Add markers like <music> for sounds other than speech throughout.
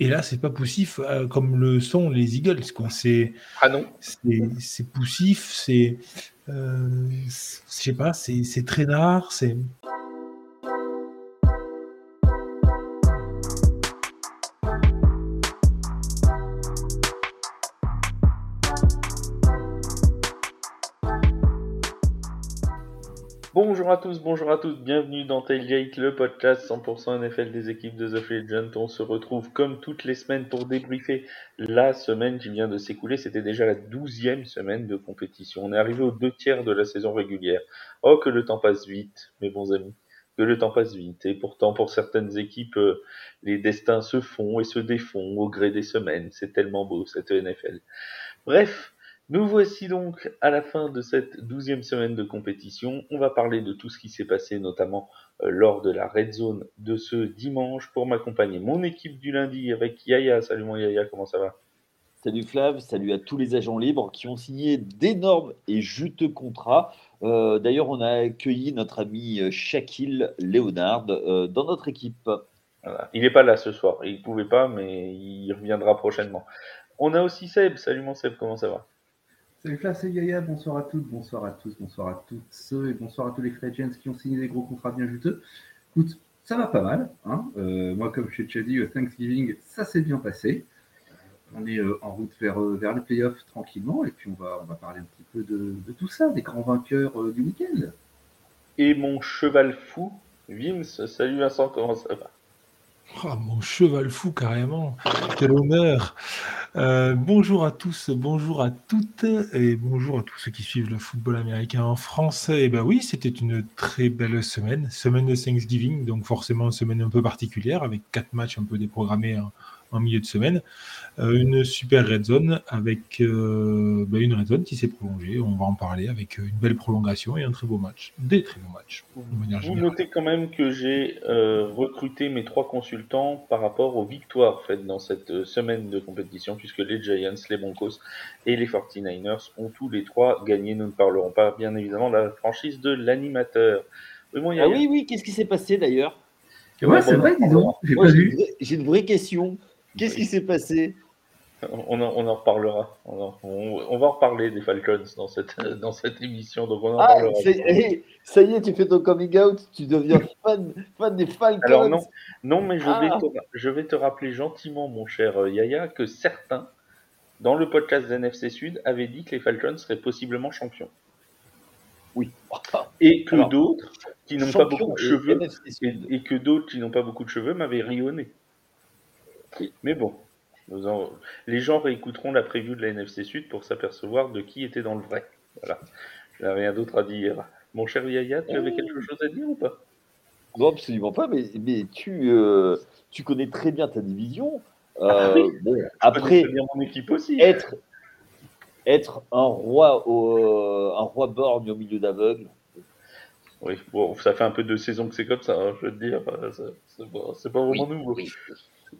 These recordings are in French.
Et là, c'est pas poussif euh, comme le sont les Eagles. C'est, ah non. C'est poussif, c'est. Euh, je sais pas, c'est traînard, c'est. Bonjour à tous, bonjour à toutes, bienvenue dans Tailgate, le podcast 100% NFL des équipes de The Free Agent. On se retrouve comme toutes les semaines pour débriefer la semaine qui vient de s'écouler. C'était déjà la douzième semaine de compétition. On est arrivé aux deux tiers de la saison régulière. Oh, que le temps passe vite, mes bons amis. Que le temps passe vite. Et pourtant, pour certaines équipes, euh, les destins se font et se défont au gré des semaines. C'est tellement beau, cette NFL. Bref, nous voici donc à la fin de cette douzième semaine de compétition. On va parler de tout ce qui s'est passé, notamment euh, lors de la red zone de ce dimanche. Pour m'accompagner, mon équipe du lundi avec Yaya. Salut mon Yaya, comment ça va? Salut Flav, salut à tous les agents libres qui ont signé d'énormes et juteux contrats. Euh, d'ailleurs, on a accueilli notre ami euh, Shaquille Léonard dans notre équipe. Il n'est pas là ce soir, il ne pouvait pas, mais il reviendra prochainement. On a aussi Seb. Salut mon Seb, comment ça va? Salut Flav, c'est Yaya, bonsoir à toutes, bonsoir à tous, bonsoir à toutes ceux et bonsoir à tous les free qui ont signé des gros contrats bien juteux. Écoute, ça va pas mal. Hein euh, moi, comme je t'ai déjà dit, euh, Thanksgiving, ça s'est bien passé. On est euh, en route vers, vers les playoffs tranquillement et puis on va, on va parler un petit peu de, tout ça, des grands vainqueurs du week-end. Et mon cheval fou, Vince, salut Vincent, comment ça va? Oh, mon cheval fou, carrément. Quel honneur. Euh, bonjour à tous, bonjour à toutes et bonjour à tous ceux qui suivent le football américain en français. Et eh ben oui, c'était une très belle semaine, semaine de Thanksgiving, donc forcément une semaine un peu particulière avec quatre matchs un peu déprogrammés en milieu de semaine. Euh, une super red zone avec euh, ben, une red zone qui s'est prolongée. On va en parler avec une belle prolongation et un très beau match. Des très beaux matchs. Vous notez quand même que j'ai euh, recruté mes trois consultants par rapport aux victoires faites dans cette semaine de compétition, puisque les Giants, les Broncos et les 49ers ont tous les trois gagné. Nous ne parlerons pas, bien évidemment, de la franchise de l'animateur. Oui, ah oui, oui, qu'est-ce qui s'est passé d'ailleurs? Ouais, c'est vrai, dis donc. J'ai une vraie question. Qu'est-ce qui s'est passé? On en, reparlera. On, va en reparler des Falcons dans cette, <laughs> dans cette émission. Donc on en ah, ça y est, tu fais ton coming out, tu deviens <laughs> fan, fan des Falcons. Alors non, non mais je, vais ah. te, je vais te rappeler gentiment, mon cher euh, Yaya, que certains, dans le podcast NFC Sud, avaient dit que les Falcons seraient possiblement champions. Oui. Et que d'autres, qui n'ont pas beaucoup de cheveux, et, et que d'autres qui n'ont pas beaucoup de cheveux m'avaient rionné. Mais bon, les gens réécouteront la preview de la NFC Sud pour s'apercevoir de qui était dans le vrai. Voilà. Je n'ai rien d'autre à dire. Mon cher Yaya, tu avais quelque chose à dire ou pas? Non, absolument pas, mais, mais tu, euh, tu connais très bien ta division. Ah euh, après, mon équipe aussi. Être, être un roi au, euh, un roi borgne au milieu d'aveugles. Oui, bon, ça fait un peu de saison que c'est comme ça, hein, je veux te dire. C'est pas, pas, vraiment nouveau.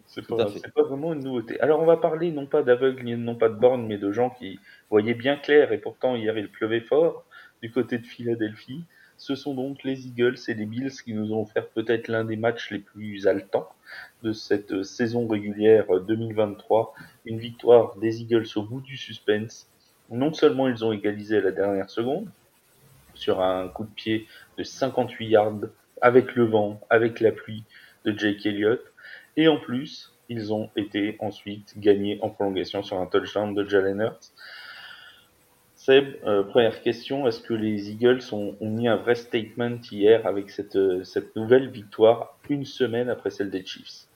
C'est pas, pas, vraiment une nouveauté. Alors on va parler non pas d'aveugles, non pas de bornes, mais de gens qui voyaient bien clair et pourtant hier il pleuvait fort du côté de Philadelphie. Ce sont donc les Eagles et les Bills qui nous ont offert peut-être l'un des matchs les plus haletants de cette saison régulière 2023. Une victoire des Eagles au bout du suspense. Non seulement ils ont égalisé à la dernière seconde sur un coup de pied de 58 yards avec le vent, avec la pluie de Jake Elliott, et en plus, ils ont été ensuite gagnés en prolongation sur un touchdown de Jalen Hurts. Seb, euh, première question, est-ce que les Eagles ont, mis un vrai statement hier avec cette, euh, cette nouvelle victoire une semaine après celle des Chiefs?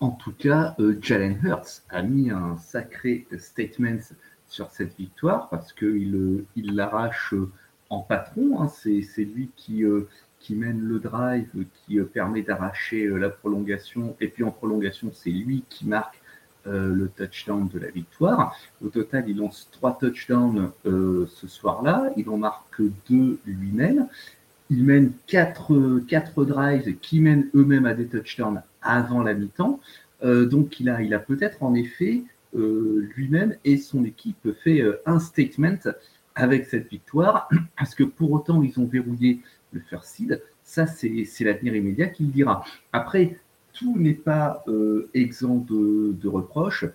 En tout cas, euh, Jalen Hurts a mis un sacré statement sur cette victoire parce qu'il il l'arrache en patron. Hein. C'est lui qui, qui mène le drive, qui euh, permet d'arracher euh, la prolongation. Et puis en prolongation, c'est lui qui marque euh, le touchdown de la victoire. Au total, il lance trois touchdowns ce soir-là. Il en marque deux lui-même. Il mène quatre, quatre drives qui mènent eux-mêmes à des touchdowns avant la mi-temps. donc il a, il a peut-être en effet lui-même et son équipe fait un statement avec cette victoire, <clears throat> parce que pour autant ils ont verrouillé le first seed, ça c'est l'avenir immédiat qui le dira. Après, tout n'est pas exempt de, reproches.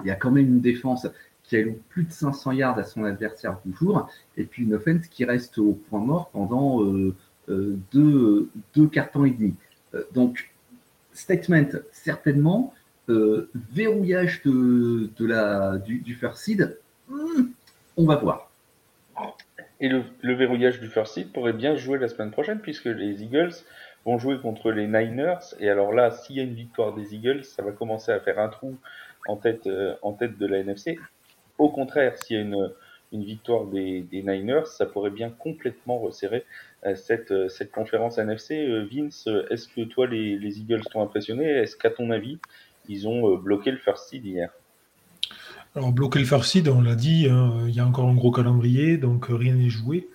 Il y a quand même une défense qui alloue plus de 500 yards à son adversaire toujours, et puis une offense qui reste au point mort pendant deux, deux cartons et demi. donc, statement, certainement, verrouillage de, de la, du, du first seed, hmm, on va voir. Et le, verrouillage du first seed pourrait bien jouer la semaine prochaine, puisque les Eagles vont jouer contre les Niners. Et alors là, s'il y a une victoire des Eagles, ça va commencer à faire un trou en tête, euh, en tête de la NFC. Au contraire, s'il y a une, victoire des, des, Niners, ça pourrait bien complètement resserrer euh, cette, euh, cette conférence NFC. Vince, est-ce que toi, les, les Eagles t'ont impressionné? Est-ce qu'à ton avis, ils ont bloqué le first seed hier? Alors, bloquer le first seed, on l'a dit, hein, il y a encore un gros calendrier, donc euh, rien n'est joué.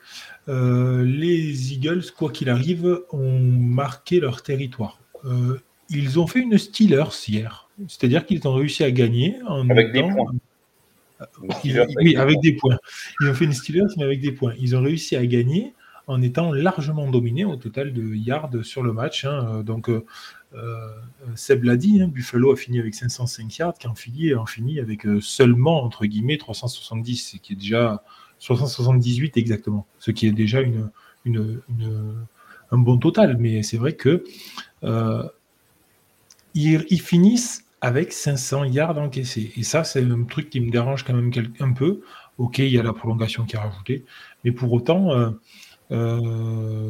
Euh, les Eagles, quoi qu'il arrive, ont marqué leur territoire. Euh, ils ont fait une Steelers hier, c'est-à-dire qu'ils ont réussi à gagner en avec des points. oui, avec des points. Ils ont fait une Steelers, mais avec des points. Ils ont réussi à gagner en étant largement dominés au total de yards sur le match. Hein. Donc, euh, Seb l'a dit, hein, Buffalo a fini avec 505 yards, Canfilly a fini avec euh, seulement, entre guillemets, 370, ce qui est déjà 378 exactement, ce qui est déjà une, un bon total. Mais c'est vrai que euh, ils, finissent avec 500 yards encaissés. Et ça, c'est un truc qui me dérange quand même un peu. Ok, il y a la prolongation qui est rajoutée, mais pour autant,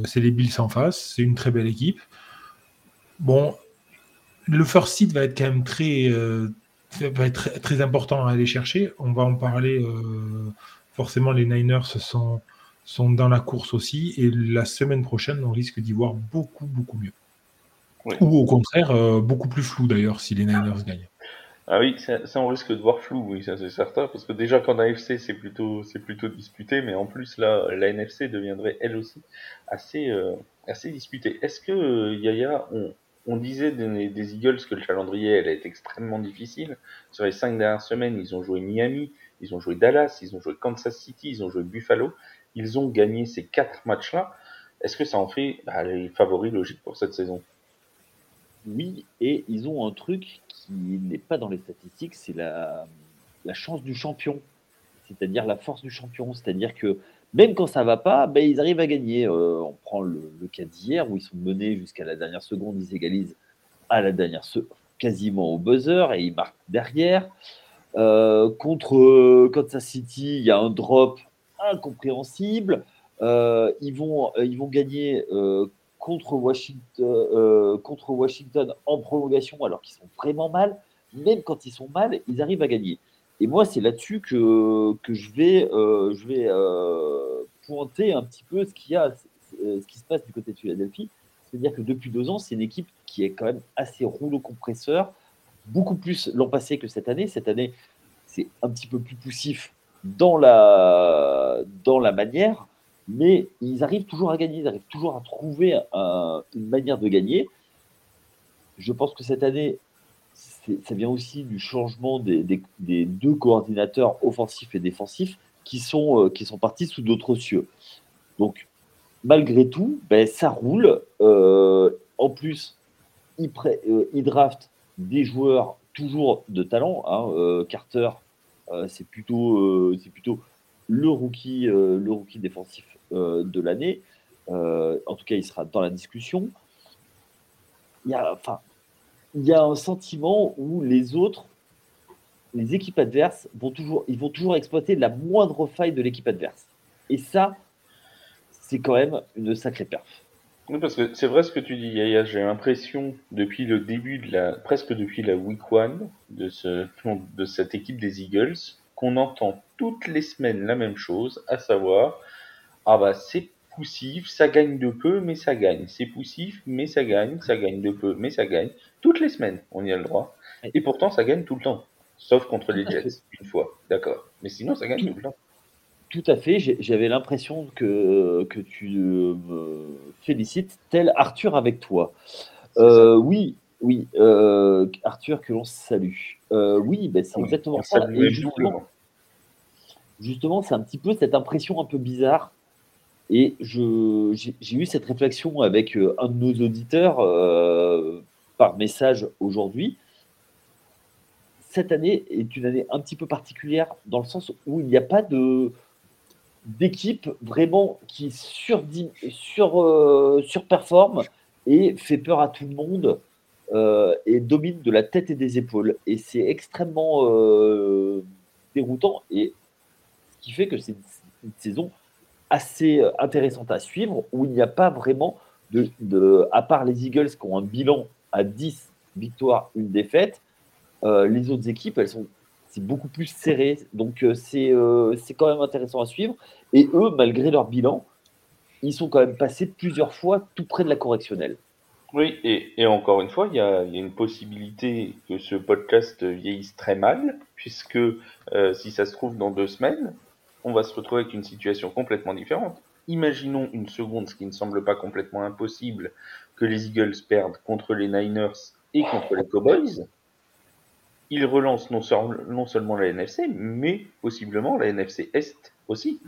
c'est les Bills en face, c'est une très belle équipe. Bon, le first seed va être quand même très, euh, va être très, important à aller chercher. On va en parler. Euh, forcément, les Niners sont, sont dans la course aussi. Et la semaine prochaine, on risque d'y voir beaucoup, beaucoup mieux. Ou au contraire, euh, beaucoup plus flou d'ailleurs si les Niners gagnent. Ah oui, ça, on risque de voir flou, oui, ça c'est certain, parce que déjà qu'en AFC c'est plutôt c'est plutôt disputé, mais en plus là la NFC deviendrait elle aussi assez assez disputée. Est-ce que Yaya, on, on disait des, Eagles que le calendrier elle est extrêmement difficile. Sur les cinq dernières semaines, ils ont joué Miami, ils ont joué Dallas, ils ont joué Kansas City, ils ont joué Buffalo. Ils ont gagné ces quatre matchs-là. Est-ce que ça en fait bah, les favoris logiques pour cette saison? Oui, et ils ont un truc qui n'est pas dans les statistiques, c'est la, chance du champion, c'est-à-dire la force du champion. C'est-à-dire que même quand ça va pas, ben, ils arrivent à gagner. Euh, on prend le, cas d'hier où ils sont menés jusqu'à la dernière seconde, ils égalisent à la dernière seconde, quasiment au buzzer et ils marquent derrière. Euh, contre euh, Kansas City, il y a un drop incompréhensible. ils, vont, ils vont gagner contre, Washington, contre Washington en prolongation alors qu'ils sont vraiment mal. Même quand ils sont mal, ils arrivent à gagner. Et moi, c'est là-dessus que, je vais, euh, euh, pointer un petit peu ce, qu'il y a, euh, ce qui se passe du côté de Philadelphie. C'est-à-dire que depuis deux ans, c'est une équipe qui est quand même assez rouleau compresseur, beaucoup plus l'an passé que cette année. Cette année, c'est un petit peu plus poussif dans la manière, mais ils arrivent toujours à gagner, ils arrivent toujours à trouver une manière de gagner. Je pense que cette année, ça vient aussi du changement des, deux coordinateurs offensifs et défensifs qui sont, euh, qui sont partis sous d'autres cieux. Donc, malgré tout, ben, ça roule. Euh, en plus, ils, euh, draftent des joueurs toujours de talent. Hein. Carter, c'est plutôt, plutôt le rookie, le rookie défensif de l'année. en tout cas, il sera dans la discussion. Il y a, enfin, il y a un sentiment où les autres, les équipes adverses, vont toujours, ils vont toujours exploiter la moindre faille de l'équipe adverse. Et ça, c'est quand même une sacrée perf. Oui, parce que c'est vrai ce que tu dis, Yaya. J'ai l'impression, depuis le début de la, presque depuis la week one de, ce, de cette équipe des Eagles, qu'on entend toutes les semaines la même chose, à savoir, ah bah c'est poussif, ça gagne de peu, mais ça gagne. C'est poussif, mais ça gagne, ça gagne de peu, mais ça gagne. Toutes les semaines, on y a le droit. Et pourtant, ça gagne tout le temps. Sauf contre les Jets, une fois. D'accord. Mais sinon, ça gagne tout, le temps. Tout à fait. J'avais l'impression que, que tu me félicites, tel Arthur avec toi. Euh, oui, oui. Euh, Arthur, que l'on salue. Euh, oui, ben, c'est exactement ça. justement, justement c'est un petit peu cette impression un peu bizarre et j'ai eu cette réflexion avec euh, un de nos auditeurs, euh, par message aujourd'hui. Cette année est une année un petit peu particulière dans le sens où il n'y a pas de d'équipe vraiment qui sur, sur, euh, surperforme et fait peur à tout le monde et domine de la tête et des épaules. Et c'est extrêmement déroutant et ce qui fait que c'est une, saison assez intéressante à suivre où il n'y a pas vraiment de, à part les Eagles qui ont un bilan à 10 victoires, une défaite, les autres équipes, elles sont c'est beaucoup plus serré. Donc euh, euh, c'est quand même intéressant à suivre. Et eux, malgré leur bilan, ils sont quand même passés plusieurs fois tout près de la correctionnelle. Oui, et, encore une fois, il y, a, une possibilité que ce podcast vieillisse très mal, puisque euh, si ça se trouve dans deux semaines, on va se retrouver avec une situation complètement différente. Imaginons une seconde, ce qui ne semble pas complètement impossible, que les Eagles perdent contre les Niners et contre les Cowboys il relance non, seulement la NFC, mais possiblement la NFC Est aussi.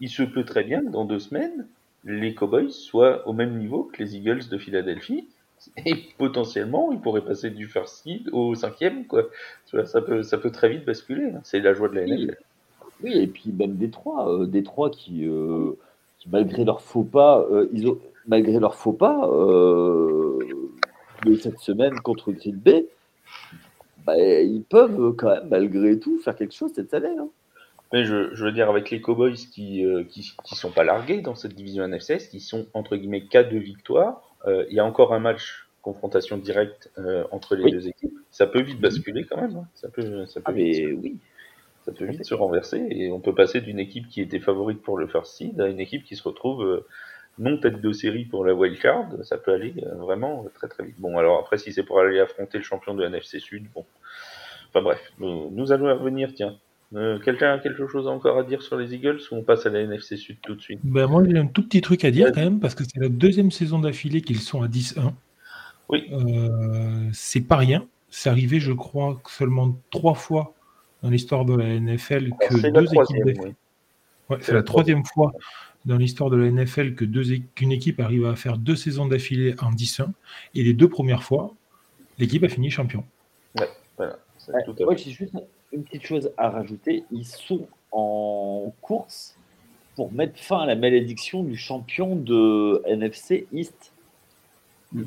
Il se peut très bien que dans deux semaines, les Cowboys soient au même niveau que les Eagles de Philadelphie. Et potentiellement, ils pourraient passer du first seed au cinquième, quoi. Ça peut, ça peut très vite basculer. Hein. C'est la joie de la NFL. Oui, et puis même Détroit, euh, Détroit qui, euh, qui, malgré leur faux pas, euh, ils ont, malgré leur faux pas de cette semaine contre Green Bay, bah, ils peuvent quand même, malgré tout, faire quelque chose cette année. Hein. Mais je, je, veux dire, avec les Cowboys qui, euh, qui, qui, sont pas largués dans cette division NFCS, qui sont entre guillemets cas de victoire, euh, il y a encore un match confrontation directe euh, entre les deux équipes. Ça peut vite basculer quand même. Hein. Ça peut, ça peut ah, vite, oui. Ça peut vite se renverser et on peut passer d'une équipe qui était favorite pour le first seed à une équipe qui se retrouve non tête de série pour la wildcard, ça peut aller euh, vraiment très très vite. Bon, alors après, si c'est pour aller affronter le champion de NFC Sud, bon. Enfin bref, nous, allons revenir, tiens. Euh, quelqu'un a quelque chose encore à dire sur les Eagles ou on passe à la NFC Sud tout de suite? Ben Moi, j'ai un tout petit truc à dire quand même, parce que c'est la deuxième saison d'affilée qu'ils sont à 10-1. Oui. Euh, c'est pas rien. C'est arrivé, je crois, seulement trois fois dans l'histoire de la NFL que deux équipes. Ouais, c'est la troisième fois dans l'histoire de la NFL que deux, qu'une équipe arrive à faire deux saisons d'affilée en 10-1. Et les deux premières fois, l'équipe a fini champion. Ouais, voilà. moi, j'ai juste une petite chose à rajouter. Ils sont en course pour mettre fin à la malédiction du champion de NFC East. Mm.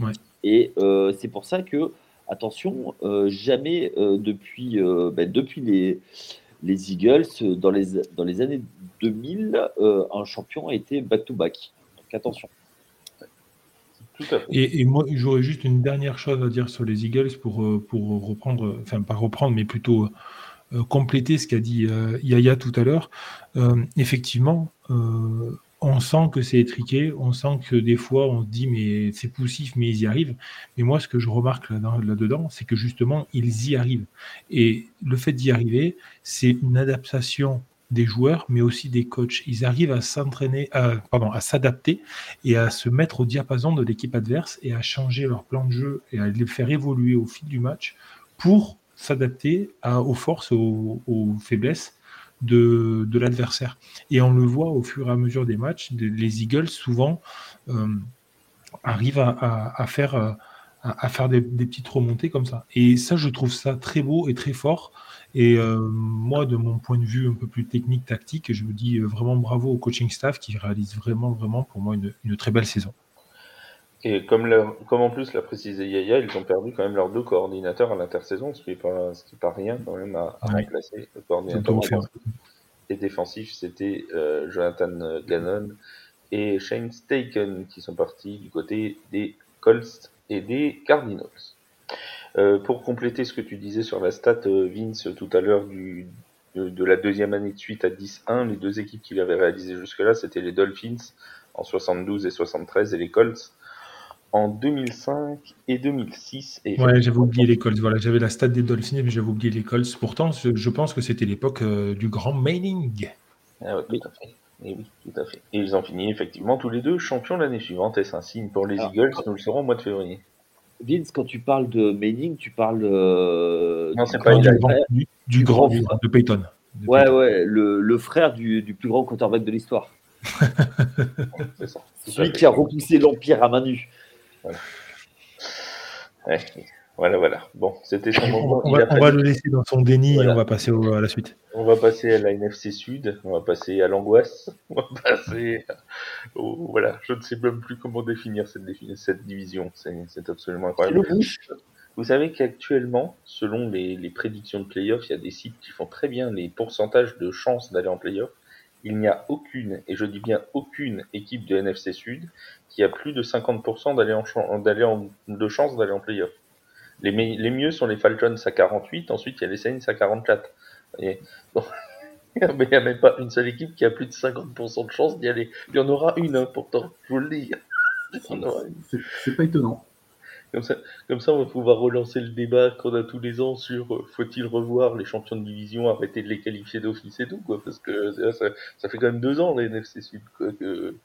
Ouais. Et euh, c'est pour ça que, attention, euh, jamais euh, depuis, ben, depuis les, les Eagles, dans les, dans les années 2000, euh, un champion a été back-to-back. Donc attention. Et, moi, j'aurais juste une dernière chose à dire sur les Eagles pour, euh, pour reprendre, enfin pas reprendre, mais plutôt euh, compléter ce qu'a dit Yaya tout à l'heure. effectivement, on sent que c'est étriqué, on sent que des fois on se dit mais c'est poussif, mais ils y arrivent. Mais moi, ce que je remarque là-dedans, c'est que justement, ils y arrivent. Et le fait d'y arriver, c'est une adaptation des joueurs, mais aussi des coachs. Ils arrivent à s'entraîner, à s'adapter et à se mettre au diapason de l'équipe adverse et à changer leur plan de jeu et à les faire évoluer au fil du match pour s'adapter aux forces, aux, faiblesses de, l'adversaire. Et on le voit au fur et à mesure des matchs, les Eagles souvent euh, arrivent à, faire, faire des, petites remontées comme ça. Et ça, je trouve ça très beau et très fort. Et euh, moi, de mon point de vue un peu plus technique, tactique, je me dis euh, vraiment bravo au coaching staff qui réalise vraiment, vraiment pour moi une, très belle saison. Et comme, comme en plus l'a précisé Yaya, ils ont perdu quand même leurs deux coordinateurs à l'intersaison, ce qui n'est pas, pas rien quand même à, remplacer. Le coordinateur et défensif, c'était euh, Jonathan Gannon et Shane Staken qui sont partis du côté des Colts et des Cardinals. Euh, pour compléter ce que tu disais sur la stat, euh, Vince, tout à l'heure, de, la deuxième année de suite à 10-1, les deux équipes qu'il avait réalisées jusque-là, c'était les Dolphins en 72 et 73 et les Colts en 2005 et 2006. Et ouais, j'avais oublié les Colts. Voilà, j'avais la stat des Dolphins, mais j'avais oublié les Colts. Pourtant, je, pense que c'était l'époque euh, du grand mailing. Ah tout à fait. Et oui, tout à fait. Et ils ont fini effectivement tous les deux champions l'année suivante. Est-ce un signe pour les ah. Eagles Nous le saurons au mois de février? Vince, quand tu parles de Manning, tu parles euh, non, du, pas du, du, grand, de Peyton. ouais, ouais, le, le frère du, du, plus grand quarterback de l'histoire. <laughs> c'est ça. Celui qui a repoussé l'Empire à main nue. Voilà, voilà. Bon, c'était son moment. On, va, le laisser dans son déni et on va passer à la suite. On va passer à la NFC Sud, on va passer à l'angoisse, <laughs> on va passer au, voilà, je ne sais même plus comment définir cette, cette division, c'est absolument incroyable. Vous savez qu'actuellement, selon les, les, prédictions de playoffs, il y a des sites qui font très bien les pourcentages de chances d'aller en playoff. Il n'y a aucune, et je dis bien aucune équipe de NFC Sud qui a plus de 50% d'aller de chances d'aller en playoff. Les, mieux sont les Falcons à 48, ensuite il y a les Saints à 44. Et, <laughs> il n'y a même pas une seule équipe qui a plus de 50% de chance d'y aller. Il y en aura une, hein, pourtant, je vous le dis. C'est pas étonnant. Comme ça, comme ça, on va pouvoir relancer le débat qu'on a tous les ans sur euh, faut-il revoir les champions de division, arrêter de les qualifier d'office et tout, quoi, parce que ça, ça, fait quand même deux ans les NFC Sud, quoi, que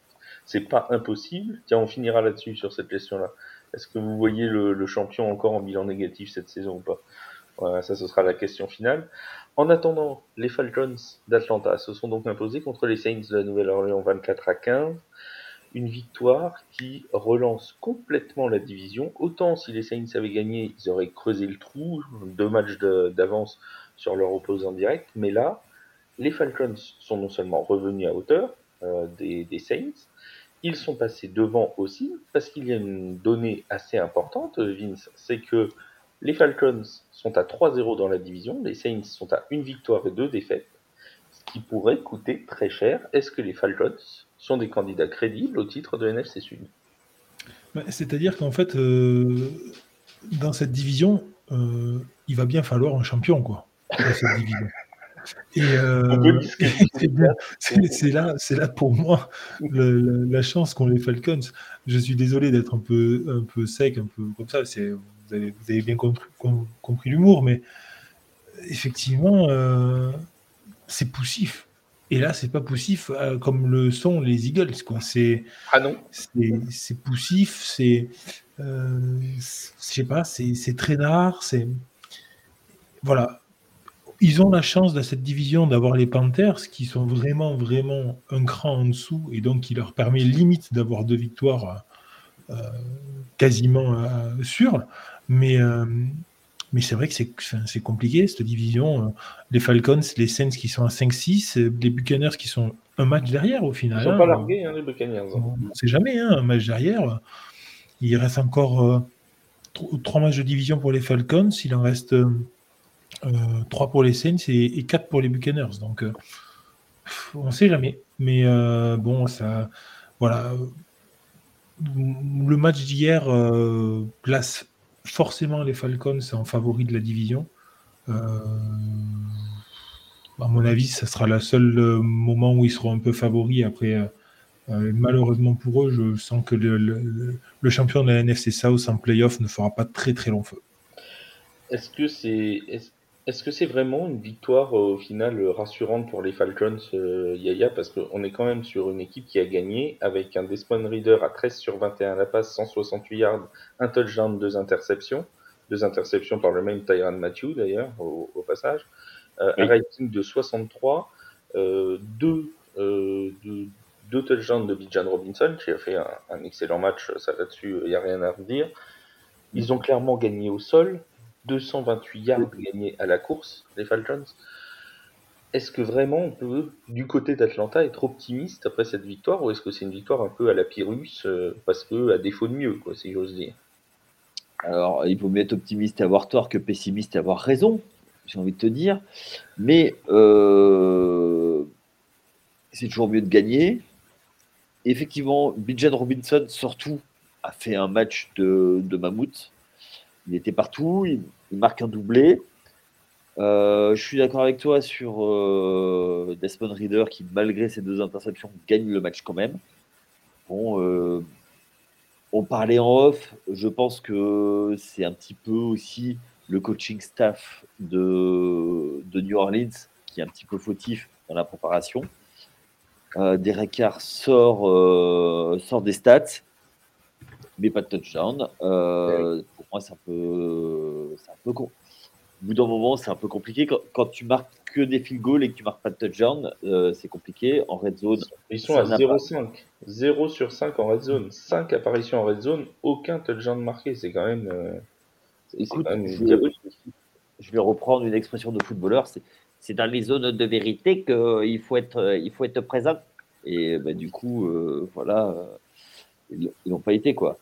c'est pas impossible. Tiens, on finira là-dessus sur cette question-là. Est-ce que vous voyez le, champion encore en bilan négatif cette saison ou pas? Voilà, Ça, ce sera la question finale. En attendant, les Falcons d'Atlanta se sont donc imposés contre les Saints de la Nouvelle-Orléans 24 à 15. Une victoire qui relance complètement la division. Autant si les Saints avaient gagné, ils auraient creusé le trou, deux matchs d'avance sur leur opposant direct. Mais là, les Falcons sont non seulement revenus à hauteur euh, des, des Saints, ils sont passés devant aussi, parce qu'il y a une donnée assez importante, Vince, c'est que les Falcons sont à 3-0 dans la division, les Saints sont à une victoire et deux défaites, ce qui pourrait coûter très cher. Est-ce que les Falcons sont des candidats crédibles au titre de NFC Sud C'est-à-dire qu'en fait, euh, dans cette division, euh, il va bien falloir un champion, quoi, dans cette division. Et euh, <laughs> c'est là, c'est là pour moi la chance qu'ont les Falcons. Je suis désolé d'être un peu, un peu sec, un peu comme ça. C'est, vous, avez, vous avez bien compris, compris l'humour, mais effectivement, euh, c'est poussif. Et là, c'est pas poussif euh, comme le sont les Eagles. Quoi. C'est, ah non. C'est, poussif, c'est, je sais pas, c'est, traînard, c'est voilà ils ont la chance dans cette division d'avoir les Panthers qui sont vraiment, vraiment un cran en dessous et donc qui leur permet limite d'avoir deux victoires euh, quasiment euh, sûres. Mais, euh, mais c'est vrai que c'est compliqué cette division. Les Falcons, les Saints qui sont à 5-6, les Buccaneers qui sont un match derrière au final. Ils ne sont pas hein. largués, hein, les Buccaneers. On ne sait jamais, hein, un match derrière. Il reste encore trois matchs de division pour les Falcons. Il en reste 3 euh, pour les Saints et, 4 pour les Buccaneers. Donc, euh, on ne sait jamais. Mais euh, bon, ça. Voilà. Le match d'hier place forcément les Falcons en favori de la division. à mon avis, ça sera le seul moment où ils seront un peu favoris. Après, malheureusement pour eux, je sens que le, le, champion de la NFC South en playoff ne fera pas très très long feu. Est-ce que c'est est-ce que c'est vraiment une victoire euh, au final euh, rassurante pour les Falcons, euh, Yaya? Parce qu'on est quand même sur une équipe qui a gagné avec un Desmond Reader à 13 sur 21 à la passe, 168 yards, un touchdown, deux interceptions. Deux interceptions par le même Tyron Matthew d'ailleurs, au, passage. Un rating de 63, deux, deux, touchdowns de Bijan Robinson qui a fait un, un excellent match, ça là-dessus, il n'y a rien à redire. Ils ont clairement gagné au sol, 228 yards gagnés à la course, les Falcons. Est-ce que vraiment on peut, du côté d'Atlanta, être optimiste après cette victoire ou est-ce que c'est une victoire un peu à la Pyrrhus euh, parce que à défaut de mieux, quoi, si j'ose dire? Alors, il vaut mieux être optimiste et avoir tort que pessimiste et avoir raison, j'ai envie de te dire. Mais euh, c'est toujours mieux de gagner. Effectivement, Bijan Robinson, surtout, a fait un match de, de mammouth. Il était partout, il, marque un doublé. Euh, je suis d'accord avec toi sur euh, Desmond Reader qui, malgré ses deux interceptions, gagne le match quand même. Bon, euh, on parlait en off, je pense que c'est un petit peu aussi le coaching staff de, New Orleans qui est un petit peu fautif dans la préparation. Derek Carr sort des stats mais pas de touchdown. Euh, pour moi, c'est un peu, c'est un peu con. Au bout d'un moment, c'est un peu compliqué. Quand, tu marques que des field goals et que tu marques pas de touchdown, euh, c'est compliqué. En red zone, ils sont à 0,5. 0 sur 5 en red zone. 5 apparitions en red zone, aucun touchdown marqué. C'est quand même. Euh, Écoute, je, vais reprendre une expression de footballeur, c'est dans les zones de vérité qu'il faut être, il faut être présent. Et bah, du coup, voilà, ils n'ont pas été quoi.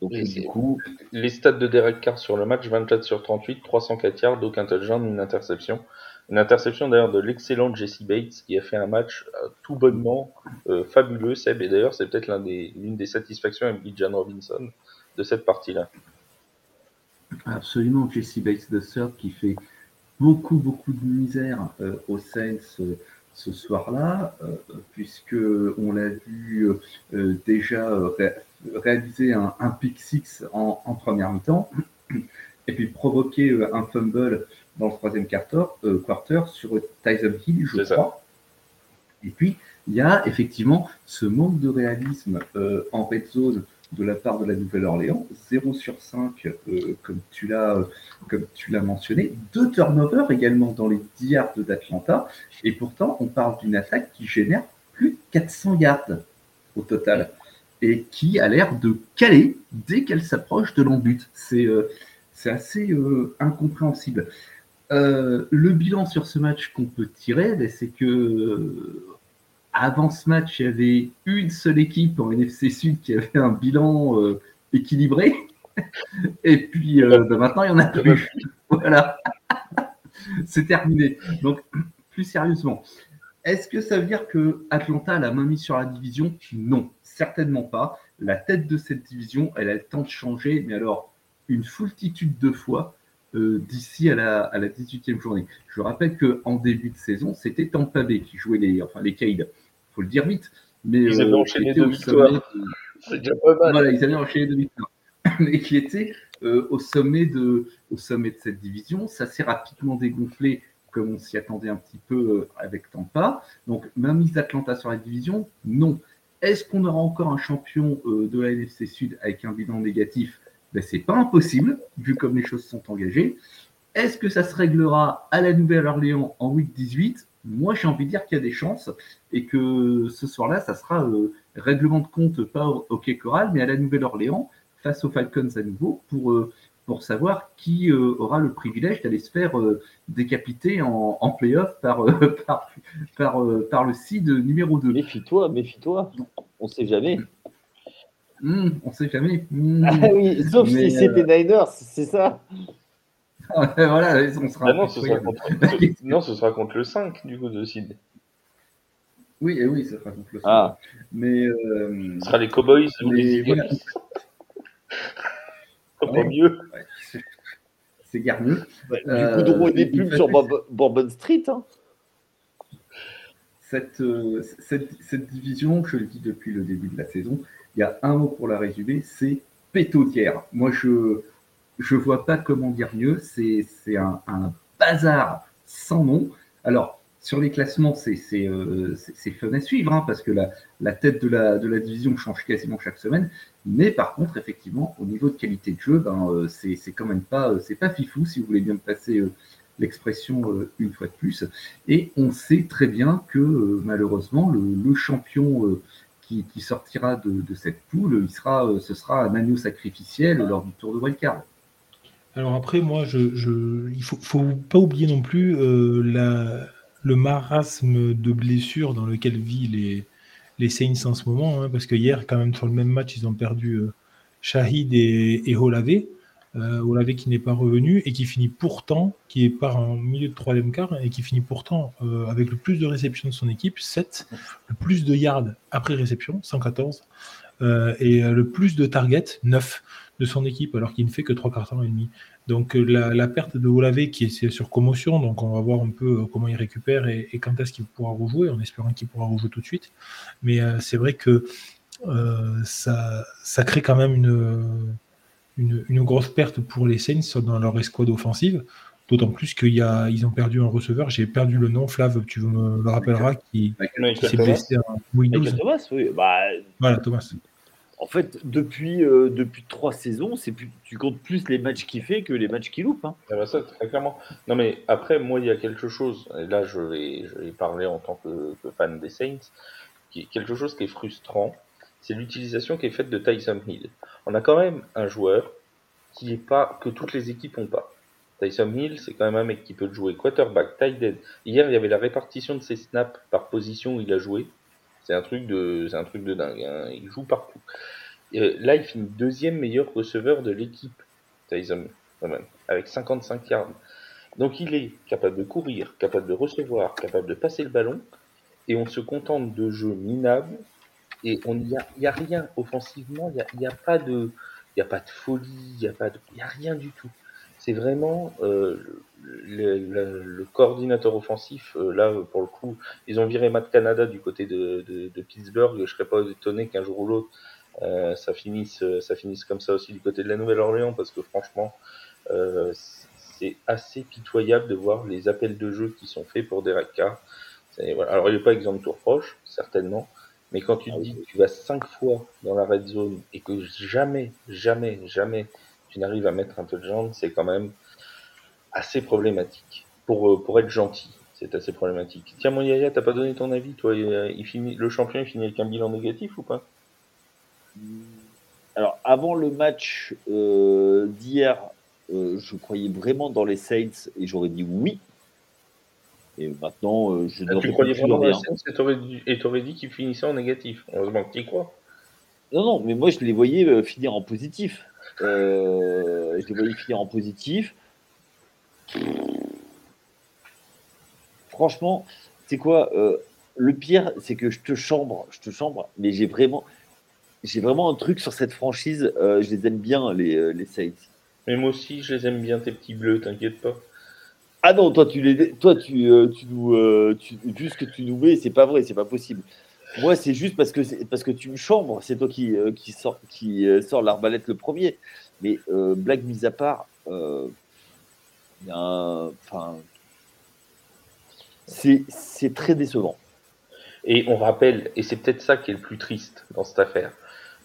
Donc, du coup... Les stats de Derek Carr sur le match 24 sur 38, 304 yards, aucun touchdown, une interception. Une interception d'ailleurs de l'excellent Jesse Bates qui a fait un match euh, tout bonnement euh, fabuleux, Seb. Et d'ailleurs, c'est peut-être l'une des, satisfactions avec John Robinson de cette partie-là. Absolument, Jesse Bates de Third qui fait beaucoup, beaucoup de misère euh, aux Saints ce soir-là, puisque on l'a vu déjà réaliser un, pick six en, en première mi-temps, et puis provoquer un fumble dans le troisième quarter, euh, quarter sur Tyson Hill, je crois. Et puis, il y a effectivement ce manque de réalisme euh, en red zone de la part de la Nouvelle-Orléans, 0 sur 5, euh, comme tu l'as comme tu l'as mentionné, deux turnovers également dans les 10 yards d'Atlanta, et pourtant on parle d'une attaque qui génère plus de 400 yards au total, et qui a l'air de caler dès qu'elle s'approche de l'embut. C'est c'est assez incompréhensible. Euh, le bilan sur ce match qu'on peut tirer, ben, c'est que euh, avant ce match, il y avait une seule équipe en NFC Sud qui avait un bilan euh, équilibré. <laughs> Et puis ben, maintenant, il n'y en a plus. <laughs> voilà. <laughs> c'est terminé. Donc, plus sérieusement, est-ce que ça veut dire que Atlanta a la main mise sur la division? Non, certainement pas. La tête de cette division, elle a le temps de changer, mais alors une foultitude de fois euh, d'ici à la, à la 18e journée. Je rappelle qu'en début de saison, c'était Tampa Bay qui jouait les, enfin, les Cades. Il faut le dire vite. Mais, ils avaient euh, enchaîné deux victoires. C'est déjà pas mal. Voilà, ils avaient enchaîné deux victoires. <laughs> mais qui était euh, au, sommet de, au sommet de cette division. Ça s'est rapidement dégonflé comme on s'y attendait un petit peu avec Tampa. Donc, même mise d'Atlanta sur la division, non. Est-ce qu'on aura encore un champion de la NFC Sud avec un bilan négatif? Ben, c'est pas impossible, vu comme les choses sont engagées. Est-ce que ça se réglera à la Nouvelle-Orléans en week 18 Moi, j'ai envie de dire qu'il y a des chances et que ce soir-là, ça sera euh, règlement de compte, pas au Quai Coral, mais à la Nouvelle-Orléans, face aux Falcons à nouveau, pour, euh, pour savoir qui euh, aura le privilège d'aller se faire décapiter en, en playoff par, <laughs> par, par, par, le seed numéro 2. Méfie-toi, méfie-toi, on ne sait jamais. Hmm, on sait jamais. Hmm. Ah oui, sauf si c'était euh, Niners, c'est ça. <laughs> voilà, on sera. Ah non, ce sera contre... <laughs> non, ce sera contre le 5 du coup de Sid. Oui, et oui, ce sera contre le 5. Ah. Mais. Euh... Ce sera les Cowboys ou les Eagles. Voilà. mieux. Ouais, <laughs> c'est garnieux. Ouais, du coup, de rouler des pubs sur Bourbon Street. Hein. Cette, euh, cette, cette, division, je le dis depuis le début de la saison, il y a un mot pour la résumer, c'est pétotière. Moi, je je vois pas comment dire mieux. C'est un, un bazar sans nom. Alors, sur les classements, c'est euh, fun à suivre, hein, parce que la, tête de la, division change quasiment chaque semaine. Mais par contre, effectivement, au niveau de qualité de jeu, ben, euh, c'est quand même pas, c'est pas fifou, si vous voulez bien me passer euh, l'expression euh, une fois de plus. Et on sait très bien que malheureusement, le, champion qui, sortira de, cette poule, il sera, euh, ce sera un agneau sacrificiel lors du tour de wildcard. Alors après, moi, il faut, faut pas oublier non plus euh, la, le marasme de blessures dans lequel vivent les, les Saints en ce moment, hein, parce que hier, quand même, sur le même match, ils ont perdu euh, Shahid et, et Olavé euh, Olavé qui n'est pas revenu et qui finit pourtant, qui est part en milieu de troisième quart et qui finit pourtant euh, avec le plus de réceptions de son équipe, 7, le plus de yards après réception, 114, euh, et le plus de targets, 9 de son équipe, alors qu'il ne fait que 3 quarts et demi. Donc euh, la, la, perte de Olavé qui est sur commotion, donc on va voir un peu euh, comment il récupère et, et quand est-ce qu'il pourra rejouer, en espérant qu'il pourra rejouer tout de suite. Mais euh, c'est vrai que ça, ça crée quand même une une, grosse perte pour les Saints dans leur escouade offensive. D'autant plus qu'ils ont perdu un receveur. J'ai perdu le nom, Flav, tu me le rappelleras, qui, s'est blessé en Windows. Thomas, oui. Bah, voilà, Thomas. En fait, depuis, euh, depuis trois saisons, c'est plus, tu comptes plus les matchs qu'il fait que les matchs qu'il loupe. Hein. Ah bah ça, très clairement. Non, mais après, moi, il y a quelque chose, et là, je vais, je vais parler en tant que, fan des Saints, quelque chose qui est frustrant, c'est l'utilisation qui est faite de Tyson Hill. On a quand même un joueur qui est pas que toutes les équipes ont pas. Tyson Hill, c'est quand même un mec qui peut jouer quarterback, tight end. Hier, il y avait la répartition de ses snaps par position où il a joué. C'est un truc de, dingue. Hein. Il joue partout. Là, il finit deuxième meilleur receveur de l'équipe, Tyson, avec 55 yards. Donc, il est capable de courir, capable de recevoir, capable de passer le ballon, et on se contente de jeux minables. Et on n'y a, y a rien offensivement. Il n'y a, a, pas de, a pas de folie. Il n'y a y a rien du tout. C'est vraiment euh, le, le, le, coordinateur offensif. Euh, là, pour le coup, ils ont viré Matt Canada du côté de, de, de Pittsburgh. Je serais pas étonné qu'un jour ou l'autre, euh, ça finisse, ça finisse comme ça aussi du côté de la Nouvelle-Orléans, parce que franchement, euh, c'est assez pitoyable de voir les appels de jeu qui sont faits pour Derek Carr. Voilà. Alors, il n'est pas exemple de tour proche, certainement, mais quand tu te dis que tu vas cinq fois dans la red zone et que jamais, jamais, jamais tu n'arrives à mettre un peu de jambes, c'est quand même assez problématique. Pour, pour être gentil, c'est assez problématique. Tiens, mon Yaya, t'as pas donné ton avis, toi il finit, Le champion, il finit avec un bilan négatif ou pas? Alors, avant le match euh, d'hier, euh, je croyais vraiment dans les Saints et j'aurais dit oui. Et maintenant, euh, je ah, ne Tu croyais vraiment dans les Saints et t'aurais dit qu'ils finissaient en négatif. Heureusement que tu y crois. Non, non, mais moi je les voyais finir en positif. Euh, je les voyais finir en positif. Franchement, c'est quoi euh, Le pire, c'est que je te chambre, je te chambre, mais j'ai vraiment, j'ai vraiment un truc sur cette franchise. Euh, je les aime bien, les, les Saints. Mais moi aussi, je les aime bien, tes petits bleus, t'inquiète pas. Ah non, toi, tu les, toi, tu, tu nous, tu, que tu nous mets, c'est pas vrai, c'est pas possible. Moi, c'est juste parce que, parce que tu me chambres, c'est toi qui, euh, qui sort, qui, euh, sort l'arbalète le premier. Mais euh, blague mise à part, c'est très décevant. Et on rappelle, et c'est peut-être ça qui est le plus triste dans cette affaire,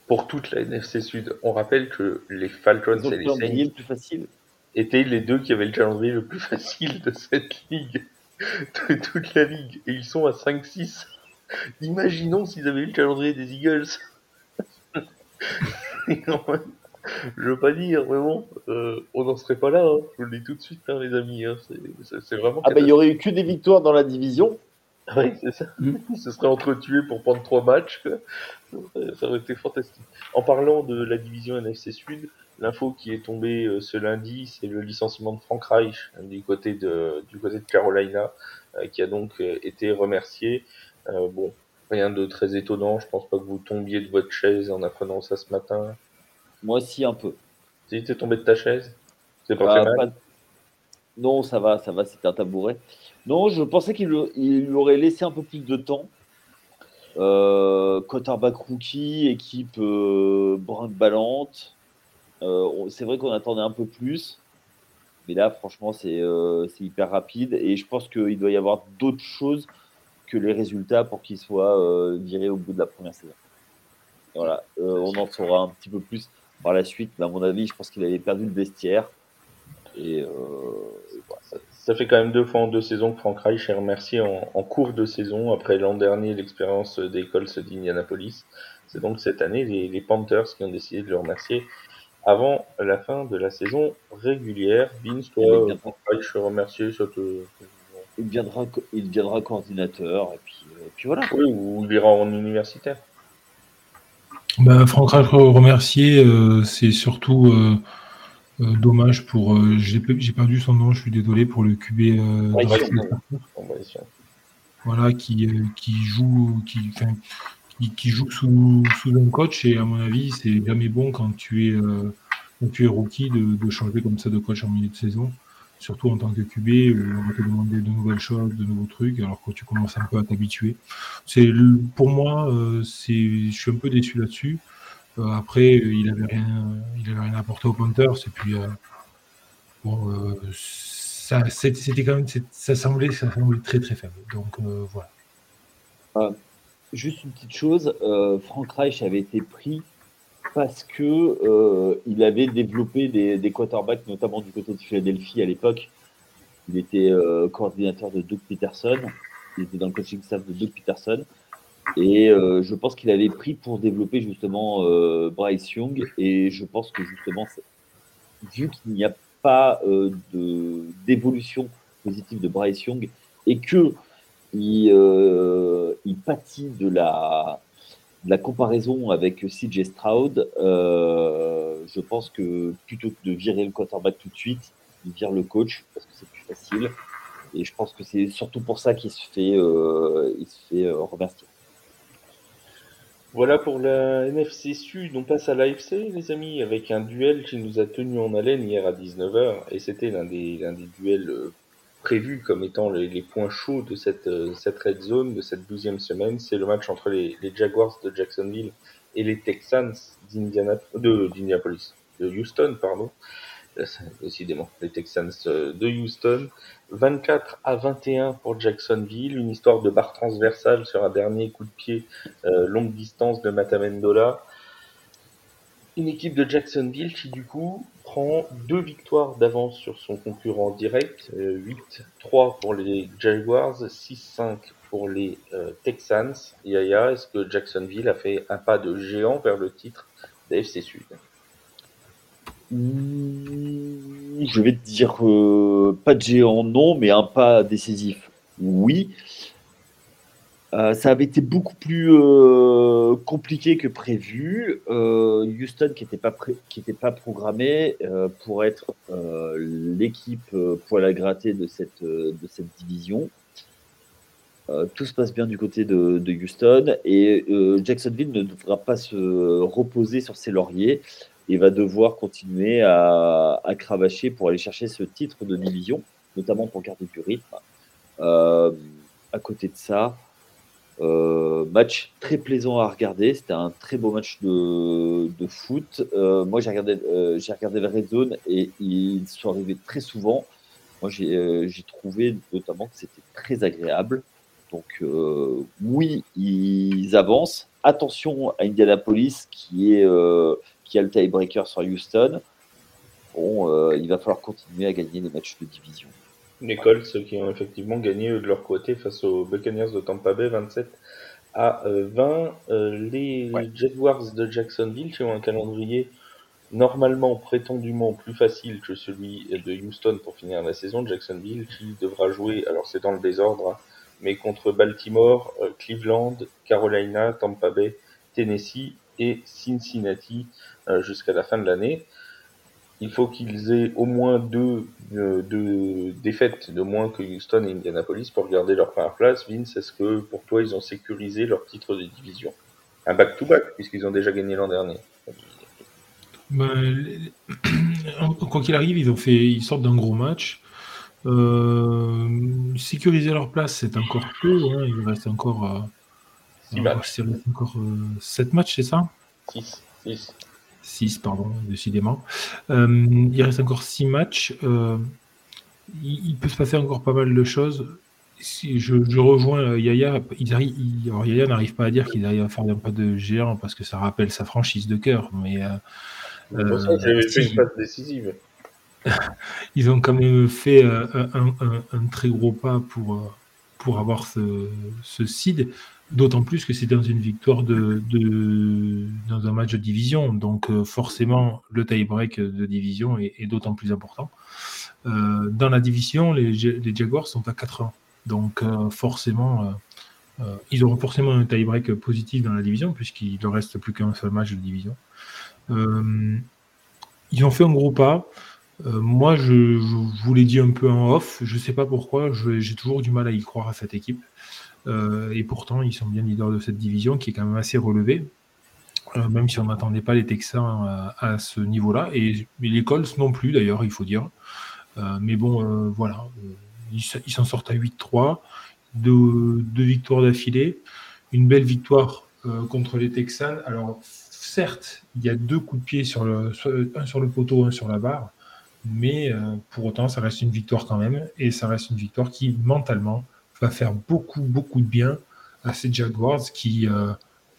pour toute la NFC Sud, on rappelle que les Falcons et les Saints plus facile. étaient les deux qui avaient le calendrier le plus <laughs> facile de cette ligue, de toute la ligue. Et ils sont à 5-6. Imaginons s'ils avaient eu le calendrier des Eagles. <laughs> je veux pas dire, mais bon, euh, on n'en serait pas là. Hein. Je vous le dis tout de suite, hein, les amis. Hein. C'est vraiment. Ah, bah, il y aurait eu que des victoires dans la division. Oui, c'est ça. Mm. <laughs> Ce serait entretué pour prendre trois matchs. Ça aurait été fantastique. En parlant de la division NFC Sud, l'info qui est tombée euh, ce lundi, c'est le licenciement de Frank Reich du côté de, du côté de Carolina, euh, qui a donc été remercié. Euh, bon, rien de très étonnant. Je pense pas que vous tombiez de votre chaise en apprenant ça ce matin. Moi aussi, un peu. Si t'es tombé de ta chaise? C'est pas, mal Non, ça va, ça va, c'était un tabouret. Non, je pensais qu'il il aurait laissé un peu plus de temps. Euh, quarterback rookie, équipe euh, ballante. Euh, c'est vrai qu'on attendait un peu plus. Mais là, franchement, c'est euh, hyper rapide. Et je pense qu'il doit y avoir d'autres choses que les résultats pour qu'il soit euh, viré au bout de la première saison. Voilà, euh, on en saura un petit peu plus par la suite. Mais à mon avis, je pense qu'il avait perdu le vestiaire. Et, euh, ça, fait quand même deux fois en deux saisons que Frank Reich est remercié en, en cours de saison après l'an dernier l'expérience des Colts d'Indianapolis. C'est donc cette année les, les, Panthers qui ont décidé de le remercier avant la fin de la saison régulière. Vince, toi, Frank Reich remercier, ça te, il deviendra, il deviendra coordinateur, et puis, et puis voilà. Oui, ou il ira en universitaire. Ben, Franck remercier, euh, c'est surtout euh, euh, dommage pour. Euh, j'ai perdu son nom, je suis désolé pour le QB. Euh, ouais, voilà, qui, qui joue, qui, qui, qui, joue sous, sous un coach, et à mon avis, c'est jamais bon quand tu es, quand tu es rookie de, de changer comme ça de coach en milieu de saison surtout en tant que QB, on va te demander de nouvelles choses, de nouveaux trucs, alors que tu commences un peu à t'habituer. Pour moi, euh, je suis un peu déçu là-dessus. Euh, après, il avait rien, rien apporté aux Panthers, et puis euh, bon, ça, c'était quand même, ça semblait, ça semblait très très faible. Donc voilà. juste une petite chose, Frank Reich avait été pris parce que euh, il avait développé des, quarterbacks, notamment du côté de Philadelphie à l'époque. Il était euh, coordinateur de Doug Peterson. Il était dans le coaching staff de Doug Peterson. Et euh, je pense qu'il avait pris pour développer justement Bryce Young. Et je pense que justement, vu qu'il n'y a pas d'évolution positive de Bryce Young et que il, pâtit de la, la comparaison avec CJ Stroud, euh, je pense que plutôt que de virer le quarterback tout de suite, il vire le coach parce que c'est plus facile. Et je pense que c'est surtout pour ça qu'il se fait, il se fait remercier. Voilà pour la NFC Sud. On passe à l'AFC, les amis, avec un duel qui nous a tenu en haleine hier à 19h. Et c'était l'un des, l'un des duels euh, prévus comme étant les, points chauds de cette, euh, cette red zone, de cette douzième semaine. C'est le match entre les, Jaguars de Jacksonville et les Texans d'Indianapolis, de Houston, pardon. Euh, décidément, les Texans de Houston. 24 à 21 pour Jacksonville, une histoire de barre transversale sur un dernier coup de pied euh, longue distance de Matamendola. Une équipe de Jacksonville qui du coup prend deux victoires d'avance sur son concurrent direct, 8-3 euh, pour les Jaguars, 6-5 pour les euh, Texans. Yaya, est-ce que Jacksonville a fait un pas de géant vers le titre d'AFC Sud? Mmh, je vais te dire euh, pas de géant, non, mais un pas décisif, oui. Euh, ça avait été beaucoup plus euh, compliqué que prévu. Houston, qui n'était pas, qui pas programmé pour être l'équipe poil à gratter de cette, de cette division. tout se passe bien du côté de, de Houston et Jacksonville ne devra pas se reposer sur ses lauriers et va devoir continuer à, cravacher pour aller chercher ce titre de division, notamment pour garder du rythme. Euh, à côté de ça, euh, match très plaisant à regarder. C'était un très beau match de, foot. Euh, moi, j'ai regardé, j'ai regardé la Red Zone et ils sont arrivés très souvent. Moi, j'ai, j'ai trouvé notamment que c'était très agréable. Donc, oui, ils avancent. Attention à Indianapolis qui est qui a le tiebreaker sur Houston, bon, euh, il va falloir continuer à gagner les matchs de division. Les Colts qui ont effectivement gagné de leur côté face aux Buccaneers de Tampa Bay 27 à 20. Euh, euh, les Jaguars de Jacksonville qui ont un calendrier normalement prétendument plus facile que celui de Houston pour finir la saison. Jacksonville qui devra jouer, alors c'est dans le désordre, hein, mais contre Baltimore, Cleveland, Carolina, Tampa Bay, Tennessee et Cincinnati. Euh, jusqu'à la fin de l'année. Il faut qu'ils aient au moins deux, euh, deux, défaites de moins que Houston et Indianapolis pour garder leur première place. Vince, est-ce que pour toi ils ont sécurisé leur titre de division? Un back-to-back, puisqu'ils ont déjà gagné l'an dernier. Ben, <clears throat> quoi qu'il arrive, ils ont fait, ils sortent d'un gros match. Euh, sécuriser leur place, c'est encore peu. Hein. Il reste encore, euh, matchs. encore 7 matchs, c'est ça? 6. 6, pardon, décidément. Euh, il reste encore 6 matchs. Euh, il, peut se passer encore pas mal de choses. Si je, rejoins euh, Yaya. Yaya n'arrive pas à dire qu'il arrive à faire un pas de géant parce que ça rappelle sa franchise de cœur. Mais une passe décisive. <laughs> ils ont quand même fait un, très gros pas pour, pour avoir ce, ce seed. D'autant plus que c'est dans une victoire de, dans un match de division, donc euh, forcément le tie-break de division est, d'autant plus important. Euh, dans la division, les, Jaguars sont à 4 ans, donc euh, forcément, ils auront forcément un tie-break positif dans la division puisqu'il ne reste plus qu'un seul match de division. ils ont fait un gros pas. moi, je, je, vous l'ai dit un peu en off, je ne sais pas pourquoi, j'ai toujours du mal à y croire à cette équipe. Euh, et pourtant, ils sont bien leaders de cette division qui est quand même assez relevée. Euh, même si on n'attendait pas les Texans à, ce niveau-là. Et, les Colts non plus, d'ailleurs, il faut dire. Euh, mais bon, voilà. Ils s'en sortent à 8-3. Deux, victoires d'affilée. Une belle victoire contre les Texans. Alors, certes, il y a deux coups de pied, sur le, un sur le poteau, un sur la barre. Mais pour autant, ça reste une victoire quand même. Et ça reste une victoire qui, mentalement, va faire beaucoup, beaucoup de bien à ces Jaguars qui, euh,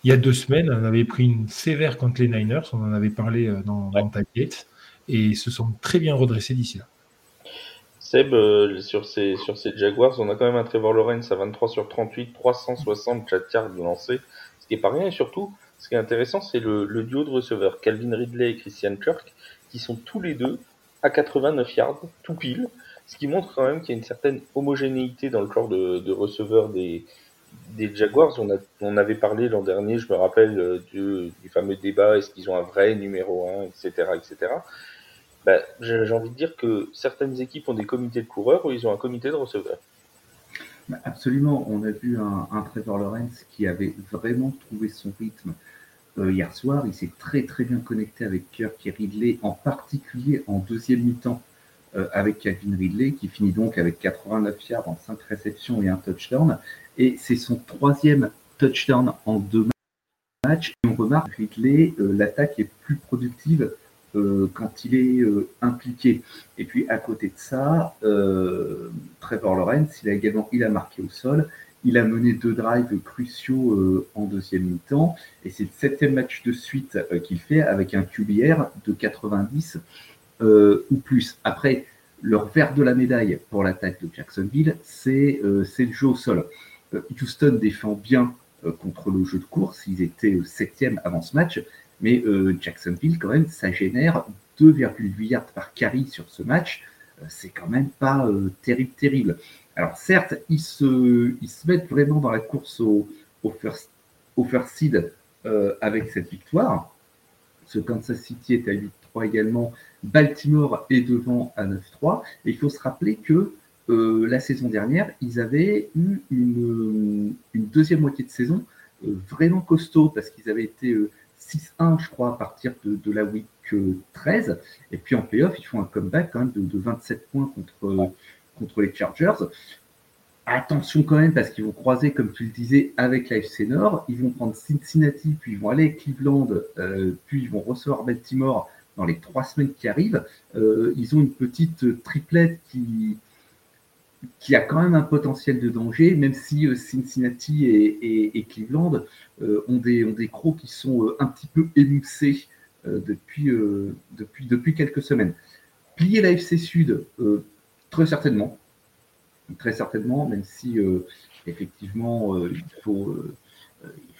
il y a deux semaines, en avaient pris une sévère contre les Niners. On en avait parlé euh, dans, dans et se sont très bien redressés d'ici là. Seb, euh, sur, ces, sur ces Jaguars, on a quand même un Trevor Lawrence à 23 sur 38, 360 chat yards lancés, ce qui est pas rien. Et surtout, ce qui est intéressant, c'est le, duo de receveurs, Calvin Ridley et Christian Kirk, qui sont tous les deux à 89 yards, tout pile, ce qui montre quand même qu'il y a une certaine homogénéité dans le corps de, receveurs des, Jaguars. On, avait parlé l'an dernier, je me rappelle, euh, du, fameux débat, est-ce qu'ils ont un vrai numéro 1, etc. etc. Ben, j'ai envie de dire que certaines équipes ont des comités de coureurs ou ils ont un comité de receveurs. Bah, absolument, on a vu un, un, Trevor Lawrence qui avait vraiment trouvé son rythme euh, hier soir. Il s'est très très bien connecté avec Kirk et Ridley, en particulier en deuxième mi-temps avec Calvin Ridley, qui finit donc avec 89 yards en 5 réceptions et un touchdown. Et c'est son troisième touchdown en deux matchs. Et on remarque Ridley, euh, l'attaque est plus productive euh, quand il est impliqué. Et puis à côté de ça, Trevor Lawrence, il a également il a marqué au sol. Il a mené deux drives cruciaux en deuxième mi-temps et c'est le septième match de suite qu'il fait avec un QBR de 90 euh, ou plus. Après, leur verre de la médaille pour l'attaque de Jacksonville, c'est euh, le jeu au sol. Euh, Houston défend bien contre le jeu de course, ils étaient septième avant ce match, mais Jacksonville, quand même, ça génère 2,8 yards par carry sur ce match. c'est quand même pas terrible, terrible. Alors certes, ils se, mettent vraiment dans la course au, first, seed avec cette victoire. Ce Kansas City est à 8-3 également Baltimore est devant à 9-3. Et il faut se rappeler que euh, la saison dernière, ils avaient eu une, deuxième moitié de saison euh, vraiment costaud parce qu'ils avaient été 6-1, euh, je crois, à partir de, la week 13. Et puis en playoff, ils font un comeback même de, 27 points contre, contre les Chargers. Attention quand même parce qu'ils vont croiser, comme tu le disais, avec l'AFC Nord. Ils vont prendre Cincinnati, puis ils vont aller à Cleveland, puis ils vont recevoir Baltimore dans les trois semaines qui arrivent. Euh, ils ont une petite triplette qui, qui a quand même un potentiel de danger, même si euh, Cincinnati et, Cleveland euh, ont, des, ont des crocs qui sont un petit peu émoussés depuis, depuis, depuis quelques semaines. Plier la FC Sud, très certainement. Très certainement, même si effectivement il faut,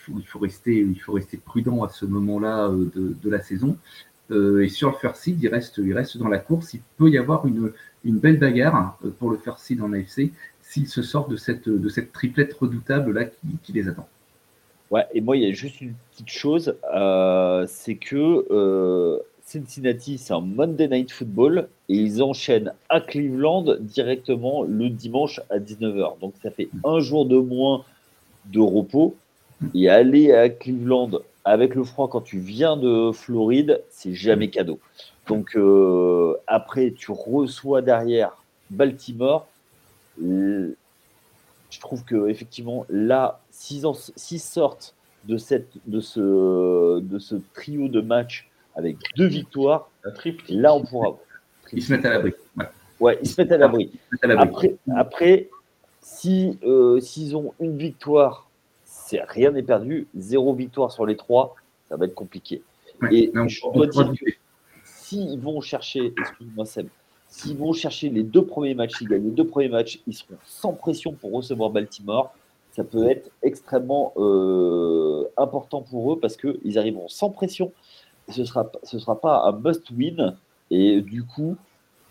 il, faut, rester, il faut rester prudent à ce moment-là de, la saison. Euh, et sur le first seed, il reste, il reste dans la course. Il peut y avoir une, belle bagarre euh, pour le first seed en AFC s'il se sort de cette, triplette redoutable là qui, les attend. Ouais, et moi, il y a juste une petite chose, euh, c'est que Cincinnati, c'est un Monday Night Football et ils enchaînent à Cleveland directement le dimanche à 19h. Donc ça fait un jour de moins de repos. Et aller à Cleveland avec le froid, quand tu viens de Floride, c'est jamais cadeau. Donc euh, après, tu reçois derrière Baltimore. Je trouve que effectivement là, s'ils sortent de, cette, de, ce, de ce trio de matchs avec deux victoires, là on pourra. Ils se mettent à l'abri. Ouais. ils se mettent à l'abri. Après, après si, euh, s'ils ont une victoire rien n'est perdu. Zéro victoire sur les trois, ça va être compliqué. et je dois dire que s'ils vont chercher, excuse-moi Seb, s'ils vont chercher les deux premiers matchs, ils gagnent les deux premiers matchs, ils seront sans pression pour recevoir Baltimore. Ça peut être extrêmement euh, important pour eux parce qu'ils arriveront sans pression. Ce ne sera, ce sera pas un must-win. Et du coup,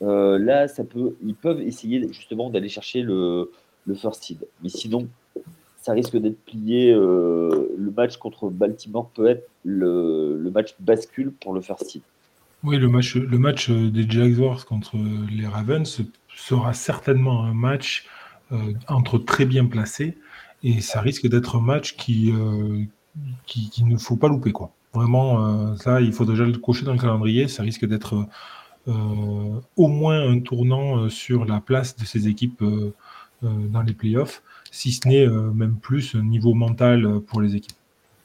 euh, là, ça peut, ils peuvent essayer justement d'aller chercher le, le first seed. Mais sinon, ça risque d'être plié. Euh, le match contre Baltimore peut être le, match bascule pour le faire seed. Oui, le match, le match des Jaguars contre les Ravens sera certainement un match euh, entre très bien placés et ça risque d'être un match qui, euh, qui, ne faut pas louper. Quoi. Vraiment, ça, il faut déjà le cocher dans le calendrier. Ça risque d'être au moins un tournant sur la place de ces équipes dans les playoffs si ce n'est euh, même plus niveau mental euh, pour les équipes.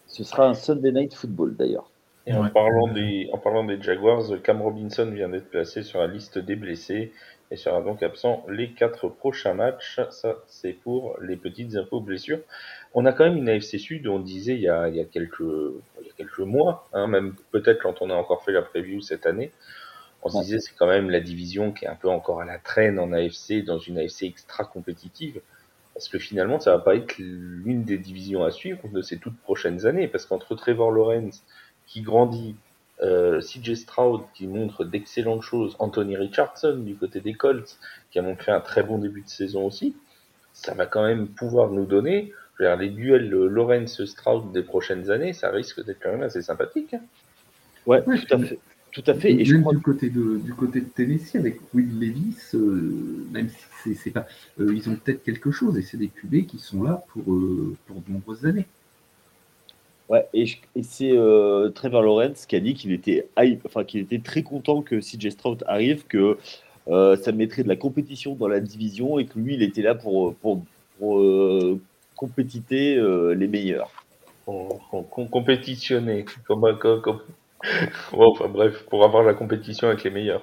Ce sera un Sunday Night Football d'ailleurs. Et en, parlant des, en parlant des Jaguars, Cam Robinson vient d'être placé sur la liste des blessés et sera donc absent les quatre prochains matchs. Ça, c'est pour les petites infos blessures. On a quand même une AFC Sud, on disait il y a, il y a, quelques, il y a quelques mois, hein, même peut-être quand on a encore fait la preview cette année, on se disait c'est quand même la division qui est un peu encore à la traîne en AFC, dans une AFC extra compétitive. Parce que finalement, ça va pas être l'une des divisions à suivre de ces toutes prochaines années. Parce qu'entre Trevor Lawrence, qui grandit, euh, CJ Stroud qui montre d'excellentes choses, Anthony Richardson du côté des Colts qui a montré un très bon début de saison aussi, ça va quand même pouvoir nous donner, les duels Lawrence-Stroud des prochaines années, ça risque d'être quand même assez sympathique. Hein. Ouais, tout à fait. Tout à fait. Et je crois... du, côté de, du côté de Tennessee, avec Will Levis, euh, même si c'est pas. Euh, ils ont peut-être quelque chose, et c'est des QB qui sont là pour, euh, pour de nombreuses années. Ouais, et, c'est Trevor Lawrence qui a dit qu'il était, enfin, qu'il était très content que CJ Stroud arrive, que ça mettrait de la compétition dans la division et que lui, il était là pour, pour, compétiter les meilleurs. compétitionner, comme, comme, enfin, bref, pour avoir la compétition avec les meilleurs.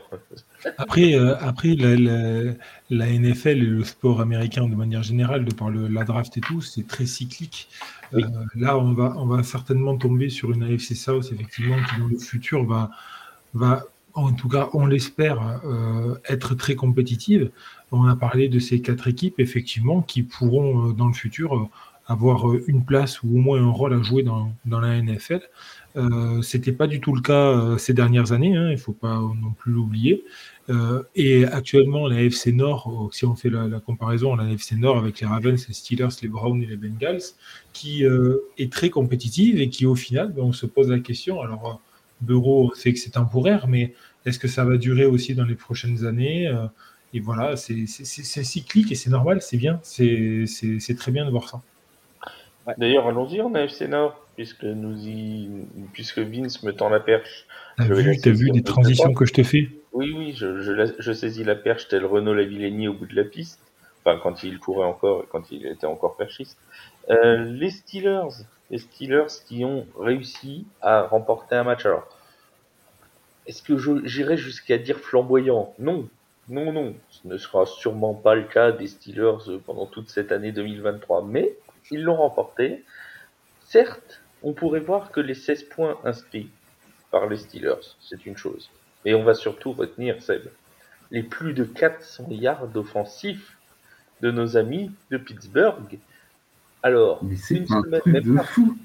Après, euh, après la, NFL et le sport américain de manière générale, de par le, la draft et tout, c'est très cyclique. Euh, là, on va, on va certainement tomber sur une AFC South, effectivement, qui dans le futur va, va en tout cas, on l'espère, euh, être très compétitive. On a parlé de ces quatre équipes, effectivement, qui pourront dans le futur avoir une place ou au moins un rôle à jouer dans, dans la NFL. Euh, C'était pas du tout le cas euh, ces dernières années, hein, il ne faut pas non plus l'oublier. Euh, et actuellement, la FC Nord, euh, si on fait la, comparaison, la FC Nord avec les Ravens, les Steelers, les Browns et les Bengals, qui est très compétitive et qui au final, ben, on se pose la question, alors Bureau sait que c'est temporaire, mais est-ce que ça va durer aussi dans les prochaines années Et voilà, c'est cyclique et c'est normal, c'est bien, c'est très bien de voir ça. D'ailleurs, allons-y en AFC Nord puisque nous y, puisque Vince me tend la perche. T'as vu, as vu les transitions que je te fais Oui, oui, je, je, saisis la perche tel Renault Lavillenie au bout de la piste. Enfin, quand il courait encore, quand il était encore perchiste. Euh, les Steelers, les Steelers qui ont réussi à remporter un match. Alors, est-ce que j'irai jusqu'à dire flamboyant? Non, non, non. Ce ne sera sûrement pas le cas des Steelers pendant toute cette année 2023, mais ils l'ont remporté. Certes, on pourrait voir que les 16 points inscrits par les Steelers, c'est une chose. Mais on va surtout retenir, Seb, les plus de 400 yards offensifs de nos amis de Pittsburgh. Alors, une semaine, même fou.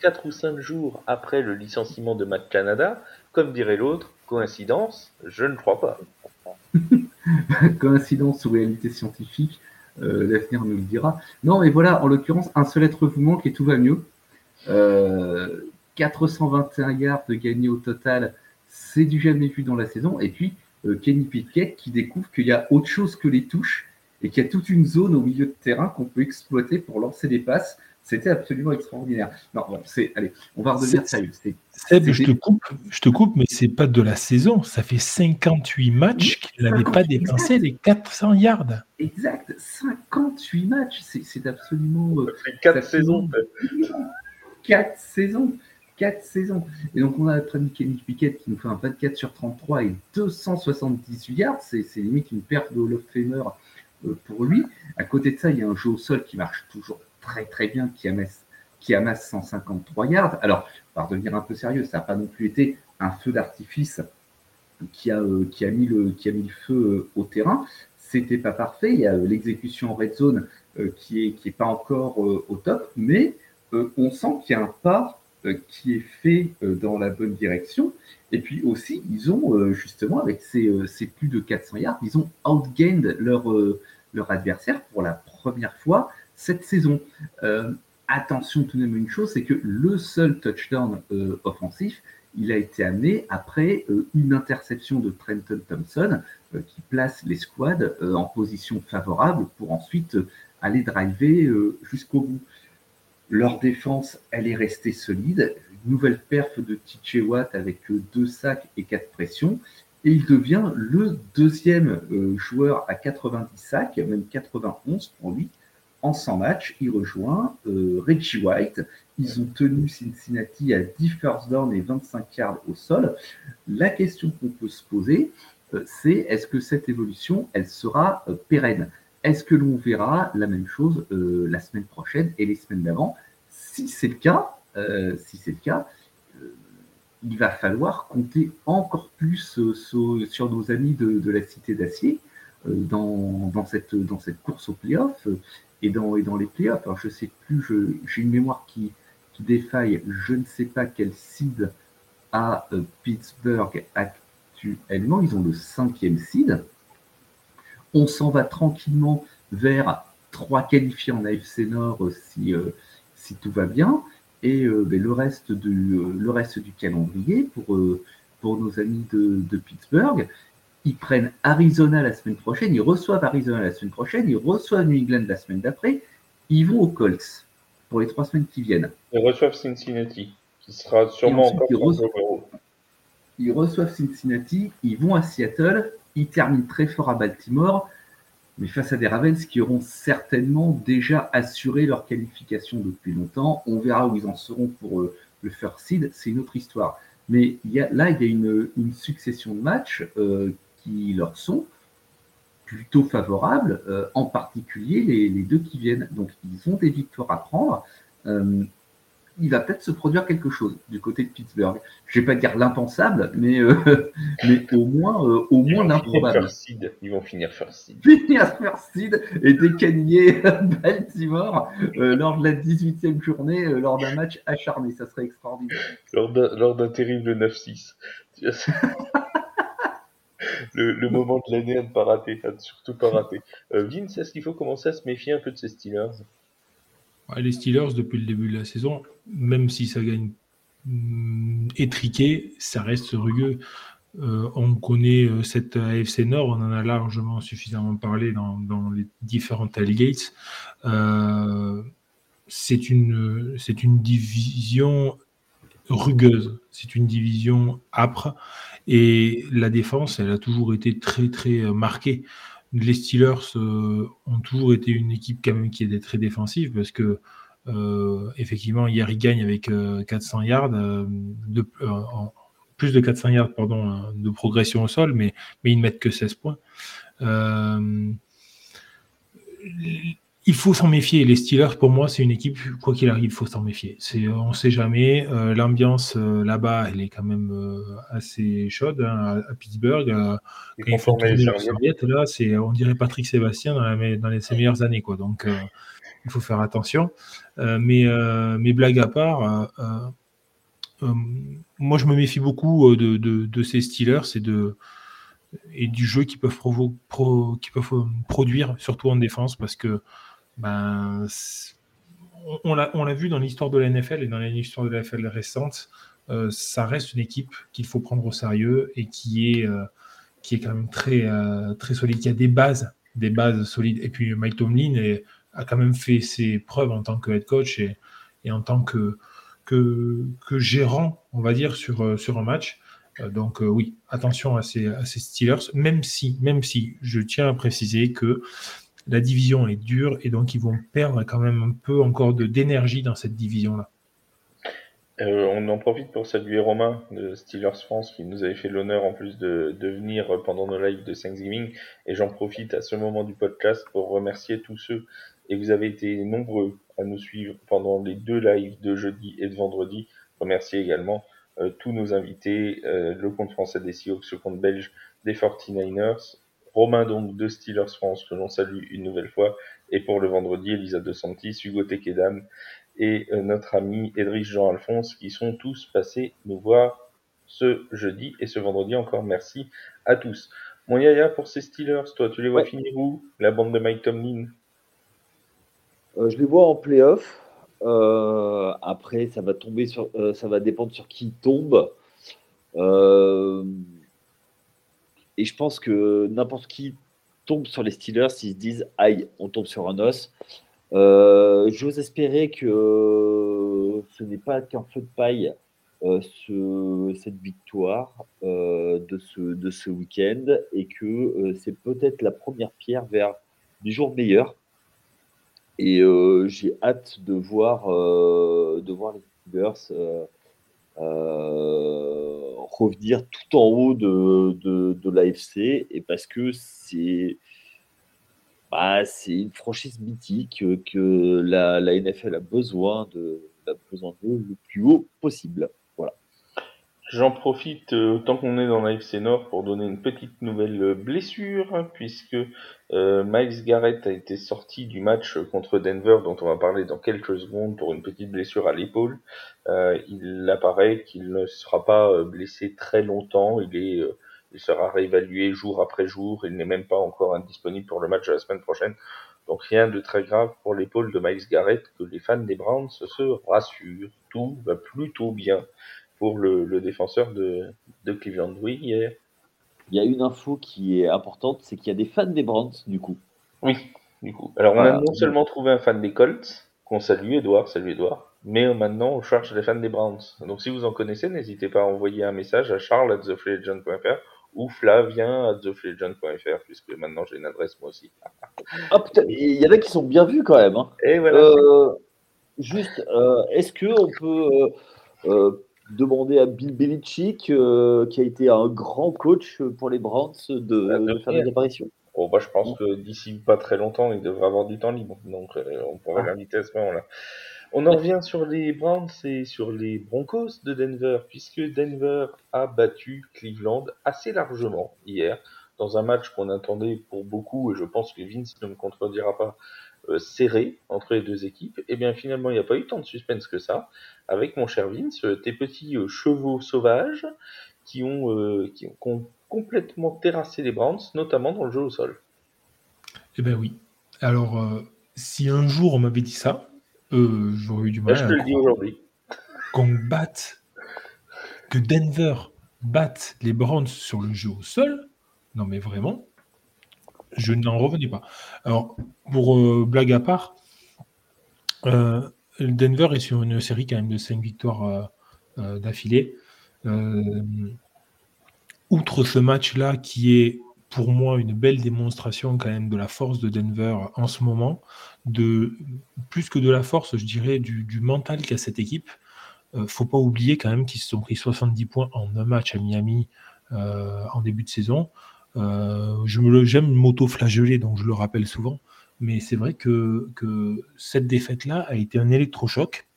4, ou 5 jours après le licenciement de Matt Canada, comme dirait l'autre, coïncidence, je ne crois pas. <laughs> coïncidence ou réalité scientifique, l'avenir nous le dira. Non, mais voilà, en l'occurrence, un seul être vous manque et tout va mieux. 421 euh, yards de gagné au total, c'est du jamais vu dans la saison. Et puis euh, Kenny Pickett qui découvre qu'il y a autre chose que les touches et qu'il y a toute une zone au milieu de terrain qu'on peut exploiter pour lancer des passes. C'était absolument extraordinaire. Non, c'est, allez, on va redevenir sérieux. Seb, je te coupe, je te coupe, mais c'est pas de la saison. Ça fait 58 matchs qu'il n'avait pas dépensé les 400 yards. Exact, 58 matchs, c'est, absolument. Ça fait 4 saisons. 4 <laughs> saisons. 4 saisons. Et donc, on a notre ami Kenny Pickett qui nous fait un 24 sur 33 et 278 yards. C'est, limite une perte de Hall of Famer euh, pour lui. À côté de ça, il y a un jeu au sol qui marche toujours très très bien, qui amasse, qui amasse 153 yards. Alors, par devenir un peu sérieux, ça n'a pas non plus été un feu d'artifice qui a, euh, qui, a mis le, qui a mis le feu euh, au terrain. C'était pas parfait. Il y a l'exécution en red zone qui est, qui est pas encore au top, mais euh, on sent qu'il y a un pas euh, qui est fait euh, dans la bonne direction. Et puis aussi, ils ont justement, avec ces, plus de 400 yards, ils ont outgained leur, leur adversaire pour la première fois cette saison. attention tout de même une chose, c'est que le seul touchdown offensif, il a été amené après une interception de Trenton Thompson qui place les squads en position favorable pour ensuite aller driver jusqu'au bout. Leur défense, elle est restée solide. nouvelle perf de TJ Watt avec deux sacs et quatre pressions. Et il devient le deuxième euh, joueur à 90 sacs, même 91 pour lui, en 100 matchs. Il rejoint euh, Reggie White. Ils ont tenu Cincinnati à 10 first down et 25 yards au sol. La question qu'on peut se poser, euh, c'est est-ce que cette évolution, elle sera pérenne? Est-ce que l'on verra la même chose euh, la semaine prochaine et les semaines d'avant? Si c'est le cas, euh, si c'est le cas, euh, il va falloir compter encore plus sur, nos amis de, la Cité d'Acier dans, cette, dans cette course au playoff et dans, et dans les playoffs. Alors je sais plus, j'ai une mémoire qui, qui défaille, je ne sais pas quel seed à Pittsburgh actuellement. Ils ont le cinquième seed. On s'en va tranquillement vers trois qualifiés en AFC Nord si, si tout va bien. Et ben, le, reste du, le reste du calendrier pour, pour nos amis de, de Pittsburgh, ils prennent Arizona la semaine prochaine, ils reçoivent Arizona la semaine prochaine, ils reçoivent New England la semaine d'après, ils vont aux Colts pour les trois semaines qui viennent. Ils reçoivent Cincinnati, qui sera sûrement encore ils reçoivent, ils reçoivent Cincinnati, ils vont à Seattle, ils terminent très fort à Baltimore, mais face à des Ravens qui auront certainement déjà assuré leur qualification depuis longtemps. On verra où ils en seront pour euh, le first seed, c'est une autre histoire. Mais il y a, là, il y a une, une succession de matchs euh, qui leur sont plutôt favorables, euh, en particulier les, les, deux qui viennent. Donc, ils ont des victoires à prendre. Euh, il va peut-être se produire quelque chose du côté de Pittsburgh. Je ne vais pas dire l'impensable, mais, euh, <laughs> mais au moins, euh, au moins l'improbable. Ils vont finir first seed. Finir first seed et décagner <laughs> Baltimore euh, lors de la 18e journée, lors d'un match acharné. Ça serait extraordinaire. Lors d'un terrible 9-6. <laughs> le, moment de l'année à ne pas rater, à ne surtout pas rater. Vince, est-ce qu'il faut commencer à se méfier un peu de ces Steelers? Les Steelers, depuis le début de la saison, même si ça gagne mm, étriqué, ça reste rugueux. Euh, on connaît euh, cette AFC Nord, on en a largement suffisamment parlé dans, les différents tailgates. Euh, c'est une, une division rugueuse, c'est une division âpre et la défense, elle a toujours été très très marquée. Les Steelers euh, ont toujours été une équipe quand même qui est très défensive parce que euh, effectivement hier ils gagnent avec 400 euh, yards de, plus de 400 yards pardon de progression au sol mais ils ne mettent que 16 points il faut s'en méfier. Les Steelers, pour moi, c'est une équipe, quoi qu'il arrive, il faut s'en méfier. C'est, on ne sait jamais. Euh, l'ambiance euh, là-bas, elle est quand même euh, assez chaude hein, à, Pittsburgh. quand ils font tourner leur serviette, là, c'est, on dirait Patrick Sébastien dans, la, dans les, ses meilleures années. Quoi. Donc, il faut faire attention. mais, mes blagues à part, moi, je me méfie beaucoup de, de, de ces Steelers et de et du jeu qu'ils peuvent, provo pro, qui peuvent produire, surtout en défense, parce que ben, on, l'a vu dans l'histoire de la NFL et dans l'histoire de la NFL récente, euh, ça reste une équipe qu'il faut prendre au sérieux et qui est, euh, qui est quand même très, euh, très solide, qui a des bases, des bases solides. Et puis Mike Tomlin a quand même fait ses preuves en tant que head coach et, en tant que, que, que, gérant, on va dire, sur, sur un match. Donc oui, attention à ces, à ces Steelers, même si, même si je tiens à préciser que la division est dure et donc ils vont perdre quand même un peu encore d'énergie dans cette division-là. Euh, on en profite pour saluer Romain de Steelers France qui nous avait fait l'honneur en plus de, de, venir pendant nos lives de Thanksgiving et j'en profite à ce moment du podcast pour remercier tous ceux et vous avez été nombreux à nous suivre pendant les deux lives de jeudi et de vendredi. Remercier également euh, tous nos invités, euh, le compte français des Seahawks, le compte belge des 49ers, Romain donc de Steelers France que l'on salue une nouvelle fois et pour le vendredi Elisa De Santis, Hugo Tekedam et euh, notre ami Edrich Jean-Alphonse qui sont tous passés nous voir ce jeudi et ce vendredi encore merci à tous. Mon Yaya pour ces Steelers, toi tu les vois finir où? La bande de Mike Tomlin? Euh, Je les vois en playoff. Euh, après ça va tomber sur ça va dépendre sur qui tombe. Euh, et je pense que n'importe qui tombe sur les Steelers s'ils se disent aïe, on tombe sur un os. Euh, j'ose espérer que ce n'est pas qu'un feu de paille euh, ce, cette victoire euh, de ce, de ce week-end et que c'est peut-être la première pierre vers des jours meilleurs. Et j'ai hâte de voir, de voir les Steelers revenir tout en haut de, de, l'AFC et parce que c'est bah, une franchise mythique que la, la NFL a besoin de, a besoin de le plus haut possible. J'en profite euh, tant qu'on est dans l'AFC Nord pour donner une petite nouvelle euh, blessure, hein, puisque euh, Miles Garrett a été sorti du match contre Denver, dont on va parler dans quelques secondes, pour une petite blessure à l'épaule. il apparaît qu'il ne sera pas blessé très longtemps, il, est, il sera réévalué jour après jour, il n'est même pas encore indisponible pour le match de la semaine prochaine. Donc rien de très grave pour l'épaule de Miles Garrett, que les fans des Browns se rassurent, tout va plutôt bien pour le, défenseur de, de, Cleveland. Oui, hier. Il y a une info qui est importante, c'est qu'il y a des fans des Browns, du coup. Oui, du coup. Alors, on a non seulement trouvé un fan des Colts, qu'on salue, Edouard, salut Edouard, mais maintenant, on cherche des fans des Browns. Donc, si vous en connaissez, n'hésitez pas à envoyer un message à charles at ou Flavien at puisque maintenant j'ai une adresse moi aussi. ah putain, il y en a qui sont bien vus quand même. Hein. Et voilà. Euh, juste, euh, est-ce qu'on peut. Euh, demander à Bill Belichick, euh, qui a été un grand coach pour les Browns, de, faire des apparitions oh, bah, Je pense que d'ici pas très longtemps, il devrait avoir du temps libre. Donc, euh, on pourrait ah. l'inviter à ce moment-là. On en revient sur les Browns et sur les Broncos de Denver, puisque Denver a battu Cleveland assez largement hier, dans un match qu'on attendait pour beaucoup, et je pense que Vince ne me contredira pas, serré entre les deux équipes, et eh bien finalement il n'y a pas eu tant de suspense que ça, avec mon cher Vince, euh, tes petits euh, chevaux sauvages qui ont, qui ont complètement terrassé les Browns, notamment dans le jeu au sol. Eh bien oui. Alors, si un jour on m'avait dit ça, j'aurais eu du mal. je te le dis aujourd'hui. Qu'on batte, que Denver batte les Browns sur le jeu au sol, non mais vraiment, je n'en revenais pas. Alors, pour euh, blague à part, euh, Denver est sur une série quand même de 5 victoires euh, d'affilée. outre ce match-là, qui est pour moi une belle démonstration quand même de la force de Denver en ce moment, de plus que de la force, je dirais, du, mental qu'a cette équipe. ne faut pas oublier quand même qu'ils se sont pris 70 points en un match à Miami en début de saison. Euh, j'aime m'auto-flageller, donc je le rappelle souvent. Mais c'est vrai que, que cette défaite-là a été un électrochoc.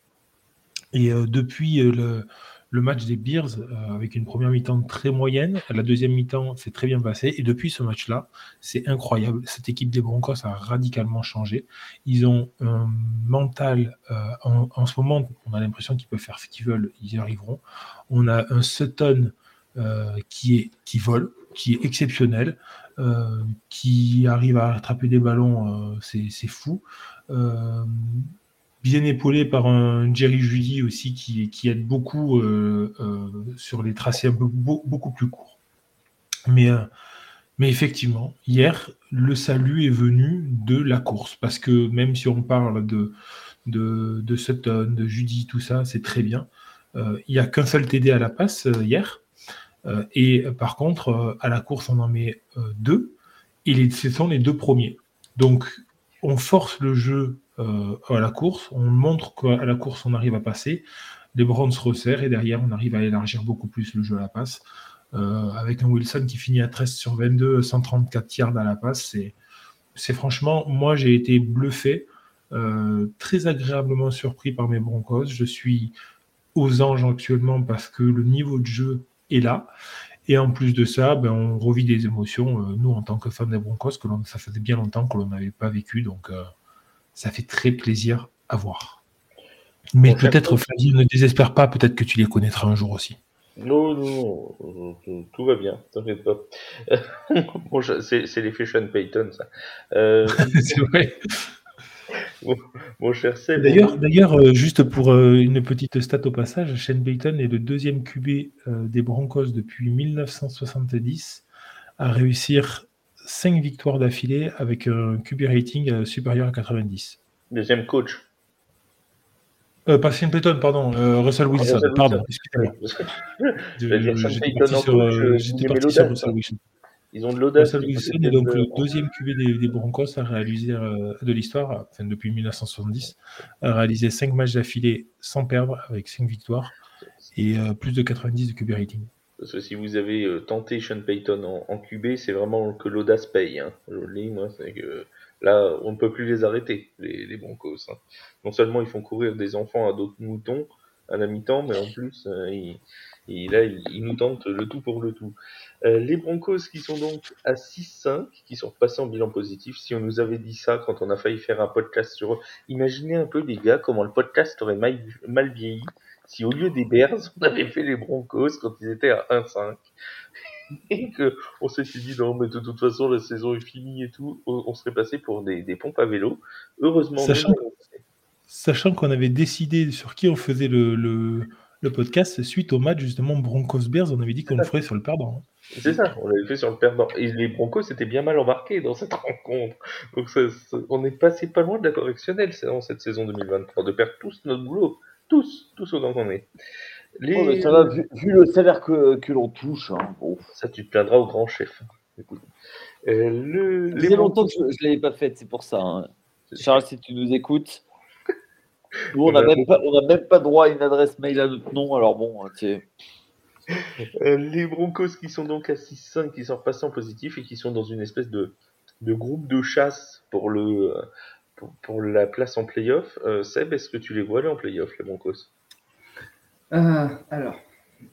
Et euh, depuis euh, le, le, match des Bears, avec une première mi-temps très moyenne, la deuxième mi-temps s'est très bien passée. Et depuis ce match-là, c'est incroyable. Cette équipe des Broncos a radicalement changé. Ils ont un mental. En, en, ce moment, on a l'impression qu'ils peuvent faire ce qu'ils veulent, ils y arriveront. On a un Sutton qui, est, qui vole qui est exceptionnel, euh, qui arrive à attraper des ballons, euh, c'est fou. Euh, bien épaulé par un Jerry Judy aussi qui, aide beaucoup sur les tracés beaucoup plus courts. Mais, effectivement, hier, le salut est venu de la course, parce que même si on parle de, de, de Sutton, de Judy, tout ça, c'est très bien. Il n'y a qu'un seul TD à la passe hier, et euh, par contre, euh, à la course, on en met deux. Et ce sont les deux premiers. Donc, on force le jeu à la course, on montre qu'à la course, on arrive à passer. Les Browns se resserrent et derrière, on arrive à élargir beaucoup plus le jeu à la passe. avec un Wilson qui finit à 13 sur 22, 134 yards à la passe. C'est franchement, moi, j'ai été bluffé, très agréablement surpris par mes Broncos. Je suis aux anges actuellement parce que le niveau de jeu est là. Et en plus de ça, ben, on revit des émotions, euh, nous, en tant que fans des Broncos, que ça faisait bien longtemps que l'on n'avait pas vécu. Donc, euh, ça fait très plaisir à voir. Mais peut-être, Flavie, ne désespère pas, peut-être que tu les connaîtras un jour aussi. Non, non, tout va bien, t'inquiète pas. <laughs> c'est l'effet Sean Payton, ça. Euh, <laughs> c'est vrai. Mon, cher D'ailleurs, d'ailleurs euh, juste pour euh, une petite stat au passage, Shane Payton est le deuxième QB euh, des Broncos depuis 1970 à réussir 5 victoires d'affilée avec un QB rating supérieur à 90. Deuxième coach. pas Shane Payton, pardon, Russell ah, Wilson, pardon, excusez-moi. <laughs> J'étais parti sur Russell Wilson. Ils ont de l'audace. Wilson est donc le deuxième QB des, Broncos à réaliser euh, de l'histoire, enfin, depuis 1970, à réaliser 5 matchs d'affilée sans perdre avec 5 victoires et euh, plus de 90 de QB rating. Parce que si vous avez euh, tenté Sean Payton en, QB, c'est vraiment que l'audace paye. Hein. C'est que là, on ne peut plus les arrêter, les, Broncos. Hein. Non seulement ils font courir des enfants à d'autres moutons à la mi-temps, mais en plus, ils, là, il, nous tente le tout pour le tout. Euh, les Broncos qui sont donc à 6-5, qui sont passés en bilan positif. Si on nous avait dit ça quand on a failli faire un podcast sur eux, imaginez un peu les gars comment le podcast aurait mal, mal vieilli si au lieu des Bears, on avait fait les Broncos quand ils étaient à 1-5 <laughs> et que on s'était dit non mais de toute façon la saison est finie et tout, on, serait passé pour des, des, pompes à vélo. Heureusement, sachant, sachant qu'on avait décidé sur qui on faisait le, le, le, podcast suite au match justement Broncos Bears, on avait dit qu'on le ferait sur le perdant. Hein. C'est ça, on l'avait fait sur le perdant. Et les Broncos étaient bien mal embarqués dans cette <laughs> rencontre. Donc on est passé pas loin de la correctionnelle dans cette saison 2023, de perdre tous notre boulot. Tous, tous autant qu'on est. Les... ça va, vu, le salaire que, que l'on touche. Hein, Ça, tu te plaindras au grand chef. Euh, le, les longtemps que je ne l'avais pas fait, c'est pour ça. Hein. Charles, si tu nous écoutes, nous, on n'a même, pas, même pas droit à une adresse mail à notre nom, alors bon, hein, <laughs> euh, les Broncos qui sont donc à 6-5, qui sont repassés en positif et qui sont dans une espèce de, de groupe de chasse pour, le, pour, pour la place en playoff. Euh, Seb, est-ce que tu les vois aller en playoff, les Broncos? Euh, alors,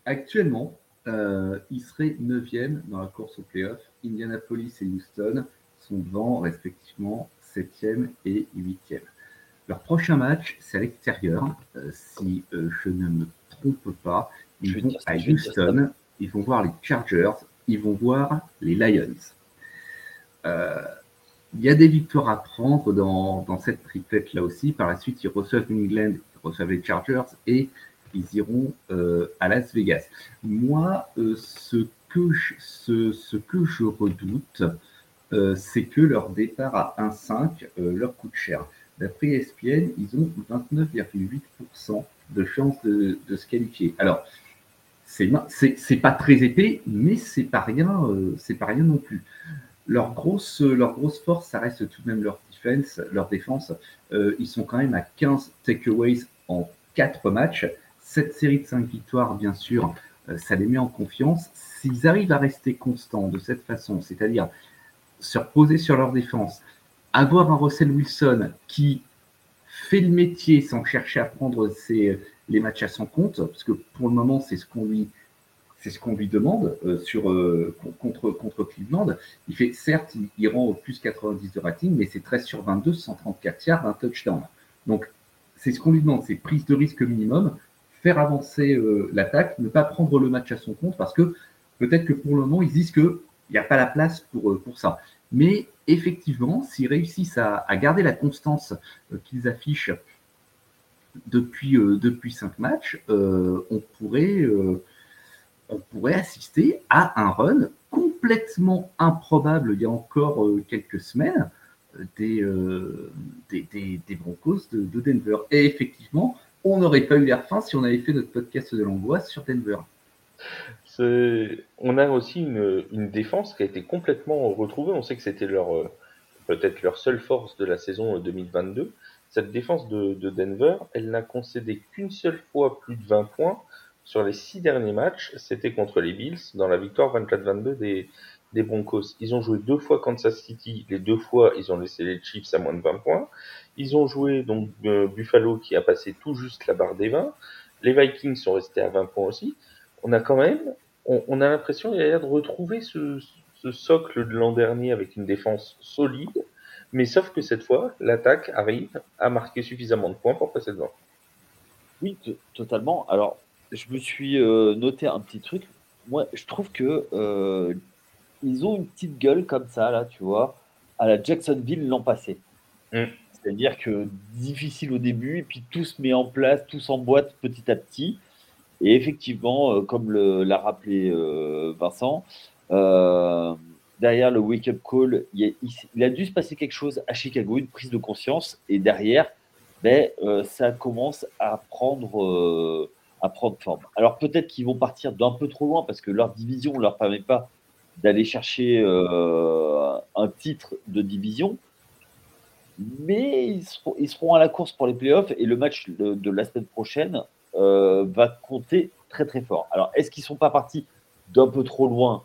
actuellement, euh, ils seraient 9e dans la course au playoff. Indianapolis et Houston sont devant respectivement 7e et 8e. Leur prochain match, c'est à l'extérieur. Euh, si je ne me trompe pas, ils vont à Houston, ils vont voir les Chargers, ils vont voir les Lions. Il y a des victoires à prendre dans, dans cette triplette là aussi. Par la suite, ils reçoivent New England, ils reçoivent les Chargers et ils iront euh, à Las Vegas. Moi, euh, ce, que je, ce, que je redoute, euh, c'est que leur départ à 1,5 leur coûte cher. D'après ESPN, ils ont 29,8% de chances de, se qualifier. Alors, c'est pas très épais, mais c'est pas rien, c'est pas rien non plus. Leur grosse, force, ça reste tout de même leur leur défense. ils sont quand même à 15 takeaways en 4 matchs cette série de cinq victoires, bien sûr, euh, ça les met en confiance. S'ils arrivent à rester constants de cette façon, c'est-à-dire se reposer sur leur défense, avoir un Russell Wilson qui fait le métier sans chercher à prendre les matchs à son compte, parce que pour le moment, c'est ce qu'on lui, demande euh, sur, euh, contre, contre Cleveland. Il fait, certes, il, rend au plus 90 de rating, mais c'est 13 sur 22, 134 yards, un touchdown. Donc, c'est ce qu'on lui demande, c'est prise de risque minimum faire avancer euh, l'attaque, ne pas prendre le match à son compte, parce que peut-être que pour le moment, ils disent qu'il n'y a pas la place pour, euh, pour ça. Mais effectivement, s'ils réussissent à, garder la constance euh, qu'ils affichent depuis, depuis cinq matchs, on, pourrait, on pourrait assister à un run complètement improbable il y a encore quelques semaines des, des, Broncos de, de Denver. Et effectivement, on n'aurait pas eu l'air fin si on avait fait notre podcast de l'angoisse sur Denver. On a aussi une, défense qui a été complètement retrouvée. On sait que c'était leur euh, peut-être leur seule force de la saison 2022. Euh, Cette défense de, Denver, elle n'a concédé qu'une seule fois plus de 20 points sur les six derniers matchs. C'était contre les Bills dans la victoire 24-22 des, Broncos. Ils ont joué deux fois Kansas City. Les deux fois, ils ont laissé les Chiefs à moins de 20 points. Ils ont joué donc euh, Buffalo qui a passé tout juste la barre des 20. Les Vikings sont restés à 20 points aussi. On a quand même, on, a l'impression il y a de retrouver ce, socle de l'an dernier avec une défense solide. Mais sauf que cette fois, l'attaque arrive à marquer suffisamment de points pour passer devant. Oui, totalement. Alors, je me suis euh, noté un petit truc. Moi, je trouve que euh, ils ont une petite gueule comme ça, là, tu vois, à la Jacksonville l'an passé. Mm. C'est-à-dire que difficile au début, et puis tout se met en place, tout s'emboîte petit à petit. Et effectivement, euh, comme l'a rappelé euh, Vincent, euh, derrière le wake-up call, il, a, dû se passer quelque chose à Chicago, une prise de conscience, et derrière, ben, ça commence à prendre, à prendre forme. Alors peut-être qu'ils vont partir d'un peu trop loin parce que leur division ne leur permet pas d'aller chercher un titre de division, mais ils seront, à la course pour les playoffs et le match de, la semaine prochaine euh, va compter très très fort. Alors, est-ce qu'ils ne sont pas partis d'un peu trop loin?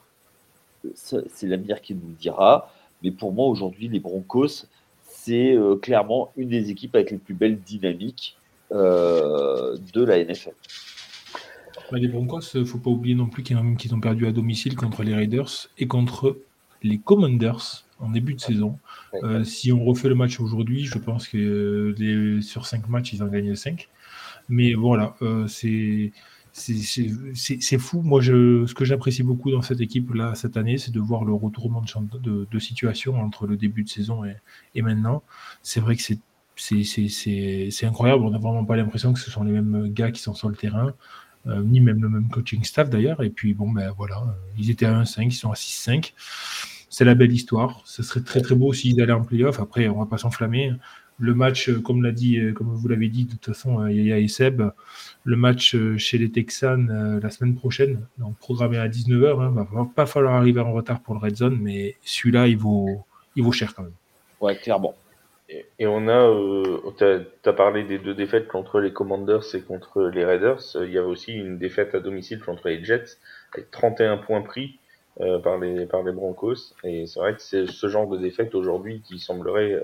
C'est l'avenir qui nous le dira. Mais pour moi, aujourd'hui, les Broncos, c'est euh, clairement une des équipes avec les plus belles dynamiques euh, de la NFL. Bah, les Broncos, il faut pas oublier non plus qu'ils ont perdu à domicile contre les Raiders et contre les Commanders en début de saison. Euh, si on refait le match aujourd'hui, je pense que les, sur 5 matchs, ils ont gagné 5. Mais voilà, euh, c'est c'est fou. Moi, je, ce que j'apprécie beaucoup dans cette équipe-là cette année, c'est de voir le retournement de, situation entre le début de saison et, et maintenant. C'est vrai que c'est incroyable. On n'a vraiment pas l'impression que ce sont les mêmes gars qui sont sur le terrain, euh, ni même le même coaching staff d'ailleurs. Et puis, bon, ben voilà, ils étaient à 1-5, ils sont à 6-5 c'est la belle histoire. Ce serait très très beau s'ils allaient en playoff. Après, on va pas s'enflammer. Le match, euh, euh, comme vous l'avez dit de toute façon, euh, Yaya et Seb, le match chez les Texans la semaine prochaine, donc programmé à 19h. Hein, va pas falloir arriver en retard pour le Red Zone, mais celui-là, il vaut, cher quand même. Ouais, clairement. Et, on a, tu as, parlé des deux défaites contre les Commanders et contre les Raiders. Il y avait aussi une défaite à domicile contre les Jets avec 31 points pris. Euh, par, les, par les Broncos. Et c'est vrai que c'est ce genre de défaite aujourd'hui qui semblerait.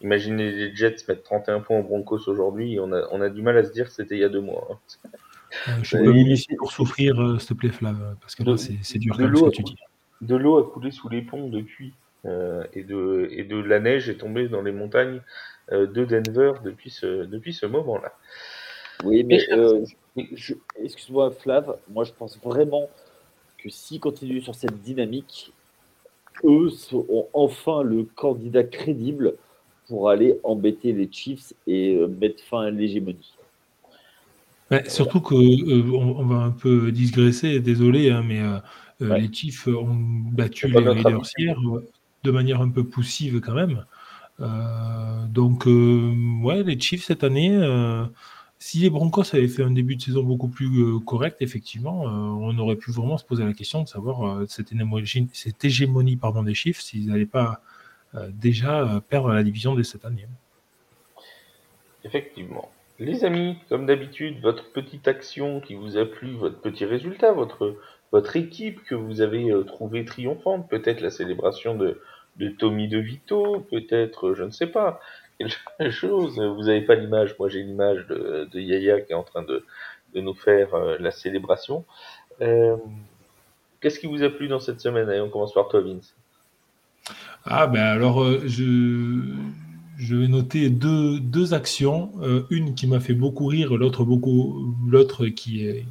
Euh, imaginer les Jets mettre 31 points aux Broncos aujourd'hui, on a, on a du mal à se dire que c'était il y a deux mois. Hein. Euh, je suis ici pour souffrir, s'il te plaît, Flav, parce que là, c'est dur de ce que tu dis. De l'eau a coulé sous les ponts depuis, et, de, et de la neige est tombée dans les montagnes de Denver depuis ce, depuis ce moment-là. Oui, mais excuse-moi, Flav, moi je pense vraiment que s'ils continuent sur cette dynamique, eux seront enfin le candidat crédible pour aller embêter les Chiefs et euh, mettre fin à l'hégémonie. surtout qu'on euh, on va un peu digresser, désolé, hein, mais euh, les Chiefs ont battu les Raiders hier de manière un peu poussive quand même. donc, ouais, les Chiefs cette année, si les Broncos avaient fait un début de saison beaucoup plus correct, effectivement, on aurait pu vraiment se poser la question de savoir cette, hégémonie, pardon, des chiffres, s'ils n'allaient pas déjà perdre la division dès cette année. Effectivement. Les amis, comme d'habitude, votre petite action qui vous a plu, votre petit résultat, votre, votre équipe que vous avez trouvé triomphante, peut-être la célébration de, de Tommy DeVito, peut-être, je ne sais pas, quelque <laughs> chose. Vous n'avez pas l'image, moi j'ai l'image de, de, Yaya qui est en train de, de nous faire euh, la célébration. Euh, Qu'est-ce qui vous a plu dans cette semaine? Allez, on commence par toi, Vince. Ah ben alors, euh, je, je vais noter deux, deux actions. Euh, une qui m'a fait beaucoup rire, l'autre beaucoup, l'autre qui est,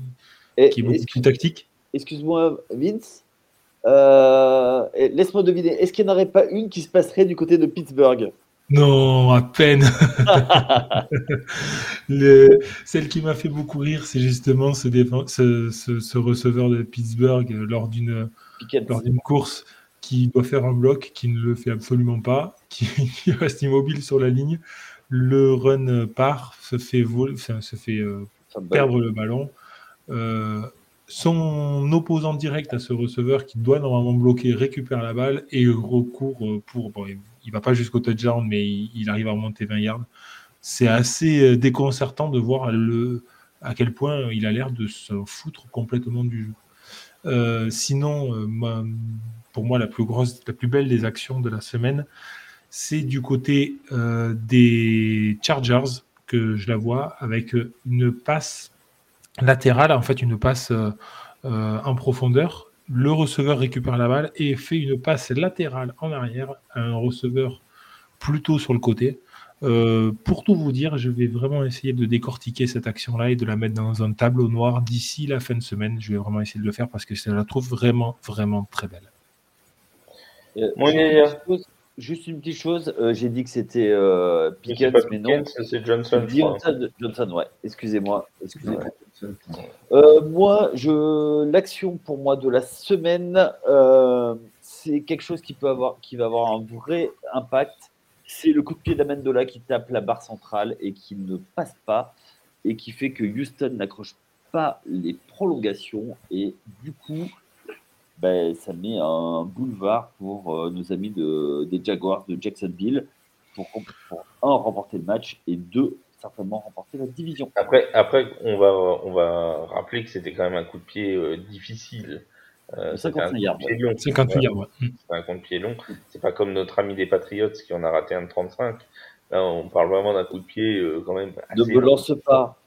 qui est beaucoup plus tactique. Excuse-moi, Vince. Laisse-moi deviner. Est-ce qu'il n'y en aurait pas une qui se passerait du côté de Pittsburgh? Non, à peine. <laughs> celle qui m'a fait beaucoup rire, c'est justement ce, ce, receveur de Pittsburgh lors d'une course qui doit faire un bloc, qui ne le fait absolument pas, <laughs> qui, reste immobile sur la ligne. Le run part, se fait, se fait euh, perdre le ballon. Euh, son opposant direct à ce receveur qui doit normalement bloquer récupère la balle et recourt euh, pour il va pas jusqu'au touchdown, mais il, arrive à remonter 20 yards. C'est assez déconcertant de voir le, à quel point il a l'air de se foutre complètement du jeu. Euh, sinon, pour moi, la plus grosse, la plus belle des actions de la semaine, c'est du côté des Chargers que je la vois avec une passe latérale, en fait une passe en profondeur le receveur récupère la balle et fait une passe latérale en arrière à un receveur plutôt sur le côté. Euh, pour tout vous dire, je vais vraiment essayer de décortiquer cette action-là et de la mettre dans un tableau noir d'ici la fin de semaine. Je vais vraiment essayer de le faire parce que je la trouve vraiment, vraiment très belle. Euh, juste une petite chose, euh, j'ai dit que c'était euh, Pickens, mais non. C'est Johnson. Johnson, ouais. Excusez-moi. Excusez-moi. Euh, moi, je l'action pour moi de la semaine, c'est quelque chose qui peut avoir, qui va avoir un vrai impact. C'est le coup de pied d'Amendola qui tape la barre centrale et qui ne passe pas et qui fait que Houston n'accroche pas les prolongations et du coup, ben, ça met un boulevard pour euh, nos amis de, des Jaguars de Jacksonville pour, pour un remporter le match et deux certainement remporter la division. Après, après on, va, on va rappeler que c'était quand même un coup de pied euh, difficile. Euh, 50 yards. 50 yards, C'est un coup de pied long. C'est pas comme notre ami des Patriots qui en a raté un de 35. Là, on parle vraiment d'un coup de pied euh, quand même. ne me lance pas.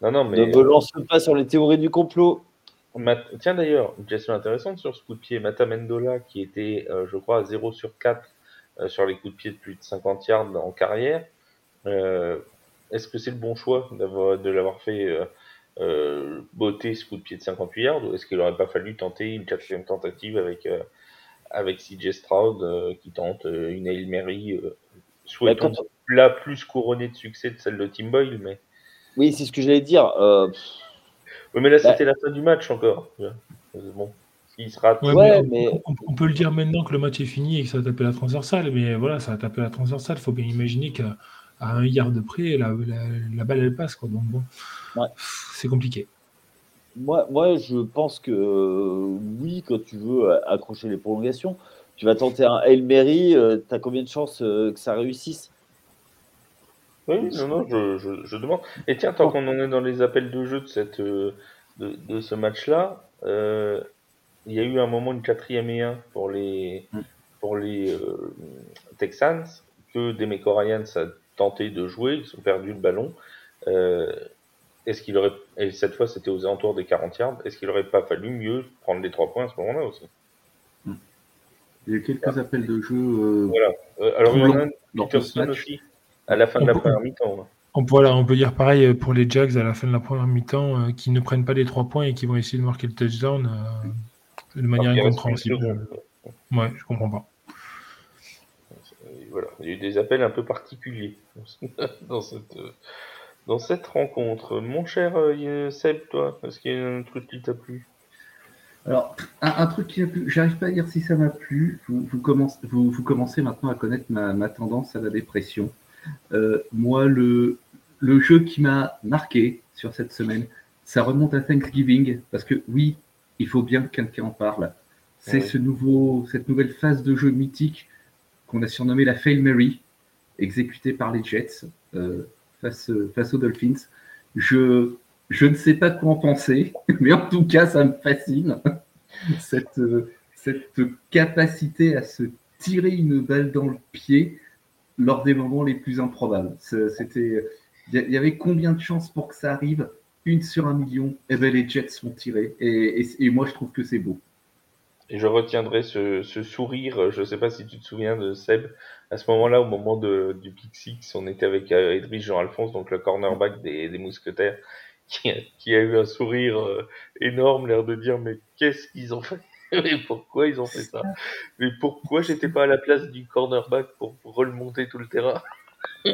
Non, non, mais. Ne me lance pas sur les théories du complot. Tiens d'ailleurs, une question intéressante sur ce coup de pied. Mata Mendola, qui était, euh, je crois, à 0 sur 4 euh, sur les coups de pied de plus de 50 yards en carrière, euh, est-ce que c'est le bon choix de l'avoir fait botter ce coup de pied de 58 yards ou est-ce qu'il n'aurait pas fallu tenter une quatrième tentative avec, avec CJ Stroud qui tente une Hail Mary, souhaitons bah, la plus couronnée de succès de celle de Tim Boyle, mais. Oui, c'est ce que j'allais dire. Oui, mais là, bah c'était la fin du match encore. Bon, il sera. Ouais, mais on, peut le dire maintenant que le match est fini et que ça a tapé la transversale, mais voilà, ça a tapé la transversale. Il faut bien imaginer qu'à un yard de près, la, la, balle elle passe. Quoi. Donc bon, c'est compliqué. Moi, moi, je pense que euh, oui, quand tu veux accrocher les prolongations, tu vas tenter un Hail Mary, euh, tu as combien de chances euh, que ça réussisse? Oui, non, non, je, je, demande. Et tiens, tant qu'on en est dans les appels de jeu de, cette, euh, de, de ce match-là, euh, il y a eu un moment une quatrième et un pour les, mm. pour les euh, Texans, que Demeco Ryans a tenté de jouer, ils ont perdu le ballon. est-ce qu'il aurait, et cette fois c'était aux alentours des 40 yards, est-ce qu'il aurait pas fallu mieux prendre les trois points à ce moment-là aussi? Mm. Il y a eu quelques appels de jeu. voilà. alors il y en a un, aussi à la fin de la première mi-temps. On, voilà, on peut dire pareil pour les Jags à la fin de la première mi-temps, euh, qui ne prennent pas les trois points et qui vont essayer de marquer le touchdown euh, de manière incompréhensible. Ouais, je comprends pas. Voilà, il y a eu des appels un peu particuliers <laughs> dans cette, dans cette rencontre. Mon cher euh, Seb, toi, est-ce qu'il y a un truc qui t'a plu? Alors, un, truc qui m'a plu, j'arrive pas à dire si ça m'a plu. Vous, vous, commencez, vous, vous, commencez maintenant à connaître ma, ma tendance à la dépression. Euh, moi, le, le jeu qui m'a marqué sur cette semaine, ça remonte à Thanksgiving, parce que oui, il faut bien que quelqu'un en parle. C'est ce nouveau, cette nouvelle phase de jeu mythique qu'on a surnommé la Fail Mary, exécutée par les Jets euh, face, face aux Dolphins. Je, je ne sais pas quoi en penser, <laughs> mais en tout cas, ça me fascine. <laughs> Cette, cette capacité à se tirer une balle dans le pied lors des moments les plus improbables. C'était, il y avait combien de chances pour que ça arrive? Une sur un million. Et eh ben les Jets sont tirés. Et, moi, je trouve que c'est beau. Et je retiendrai ce, sourire. Je ne sais pas si tu te souviens de Seb. À ce moment-là, au moment du Pick Six, on était avec euh, Edrich Jean-Alphonse, donc le cornerback des, Mousquetaires, qui a, qui a, eu un sourire euh, énorme, l'air de dire mais qu'est-ce qu'ils ont fait? <laughs> mais pourquoi ils ont fait ça? Mais pourquoi j'étais pas à la place du cornerback pour, remonter tout le terrain? <laughs>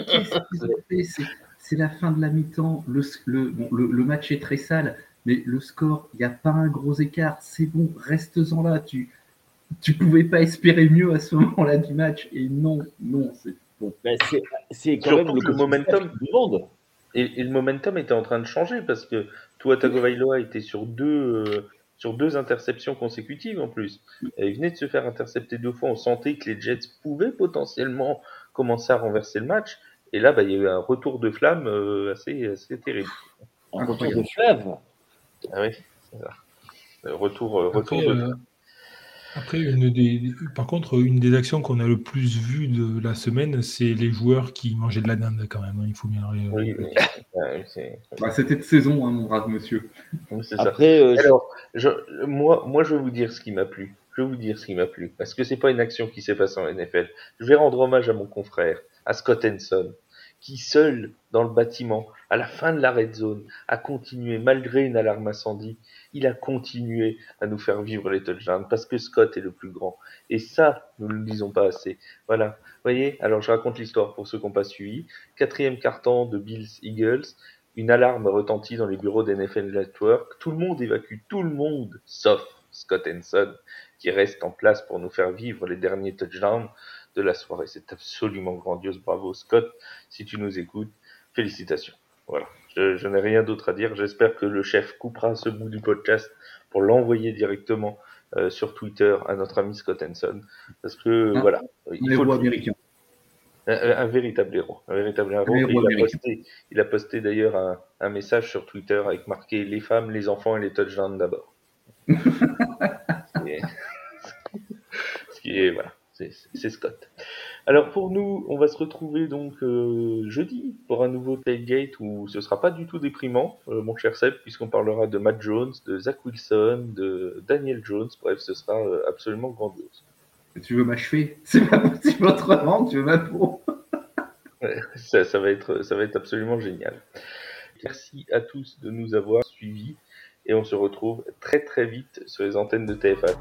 C'est la fin de la mi-temps. Le, le, match est très sale, mais le score, il n'y a pas un gros écart. C'est bon, reste-en là. Tu tu pouvais pas espérer mieux à ce moment-là du match. Et non, non, c'est bon. Ben, c'est quand même le, momentum du monde. Et, le momentum était en train de changer parce que Tua Tagovailoa était sur deux, euh, sur deux interceptions consécutives en plus. il venait de se faire intercepter deux fois. On sentait que les Jets pouvaient potentiellement commencer à renverser le match. Et là, bah, il y a eu un retour de flamme euh, assez, assez terrible. Un retour de fleuve Ah oui, c'est ça. Retour, euh, retour de euh, après, une des, par contre, une des actions qu'on a le plus vues de la semaine, c'est les joueurs qui mangeaient de la dinde quand même. Hein, il faut bien. Oui, <laughs> bah, C'était de saison, hein, mon brave monsieur. Après, euh, Alors, je, moi, moi, je vais vous dire ce qui m'a plu. Je vais vous dire ce qui m'a plu, parce que c'est pas une action qui s'est passée en NFL. Je vais rendre hommage à mon confrère, à Scott Henson, qui seul dans le bâtiment, à la fin de la red zone, a continué malgré une alarme incendie il a continué à nous faire vivre les touchdowns parce que Scott est le plus grand. Et ça, nous ne le disons pas assez. Voilà. Voyez Alors, je raconte l'histoire pour ceux qui n'ont pas suivi. Quatrième carton de Bills Eagles. Une alarme retentit dans les bureaux d'NFL Network. Tout le monde évacue tout le monde, sauf Scott Henson, qui reste en place pour nous faire vivre les derniers touchdowns de la soirée. C'est absolument grandiose. Bravo, Scott. Si tu nous écoutes, félicitations. Voilà. Je, n'ai rien d'autre à dire. J'espère que le chef coupera ce bout du podcast pour l'envoyer directement euh, sur Twitter à notre ami Scott Henson. Parce que, ah, voilà. Il faut américain. Un, véritable héros. Un véritable héros. Il a, posté, d'ailleurs un, message sur Twitter avec marqué Les femmes, les enfants et les touchdowns d'abord. <laughs> ce qui est, voilà, c'est Scott. Alors pour nous, on va se retrouver donc euh, jeudi pour un nouveau tailgate où ce sera pas du tout déprimant, euh, mon cher Seb, puisqu'on parlera de Matt Jones, de Zach Wilson, de Daniel Jones. Bref, ce sera euh, absolument grandiose. Tu veux m'achever <laughs> C'est pas possible autrement, tu veux ma peau? <laughs> ça, ça, va être, ça va être absolument génial. Merci à tous de nous avoir suivis et on se retrouve très très vite sur les antennes de TFA.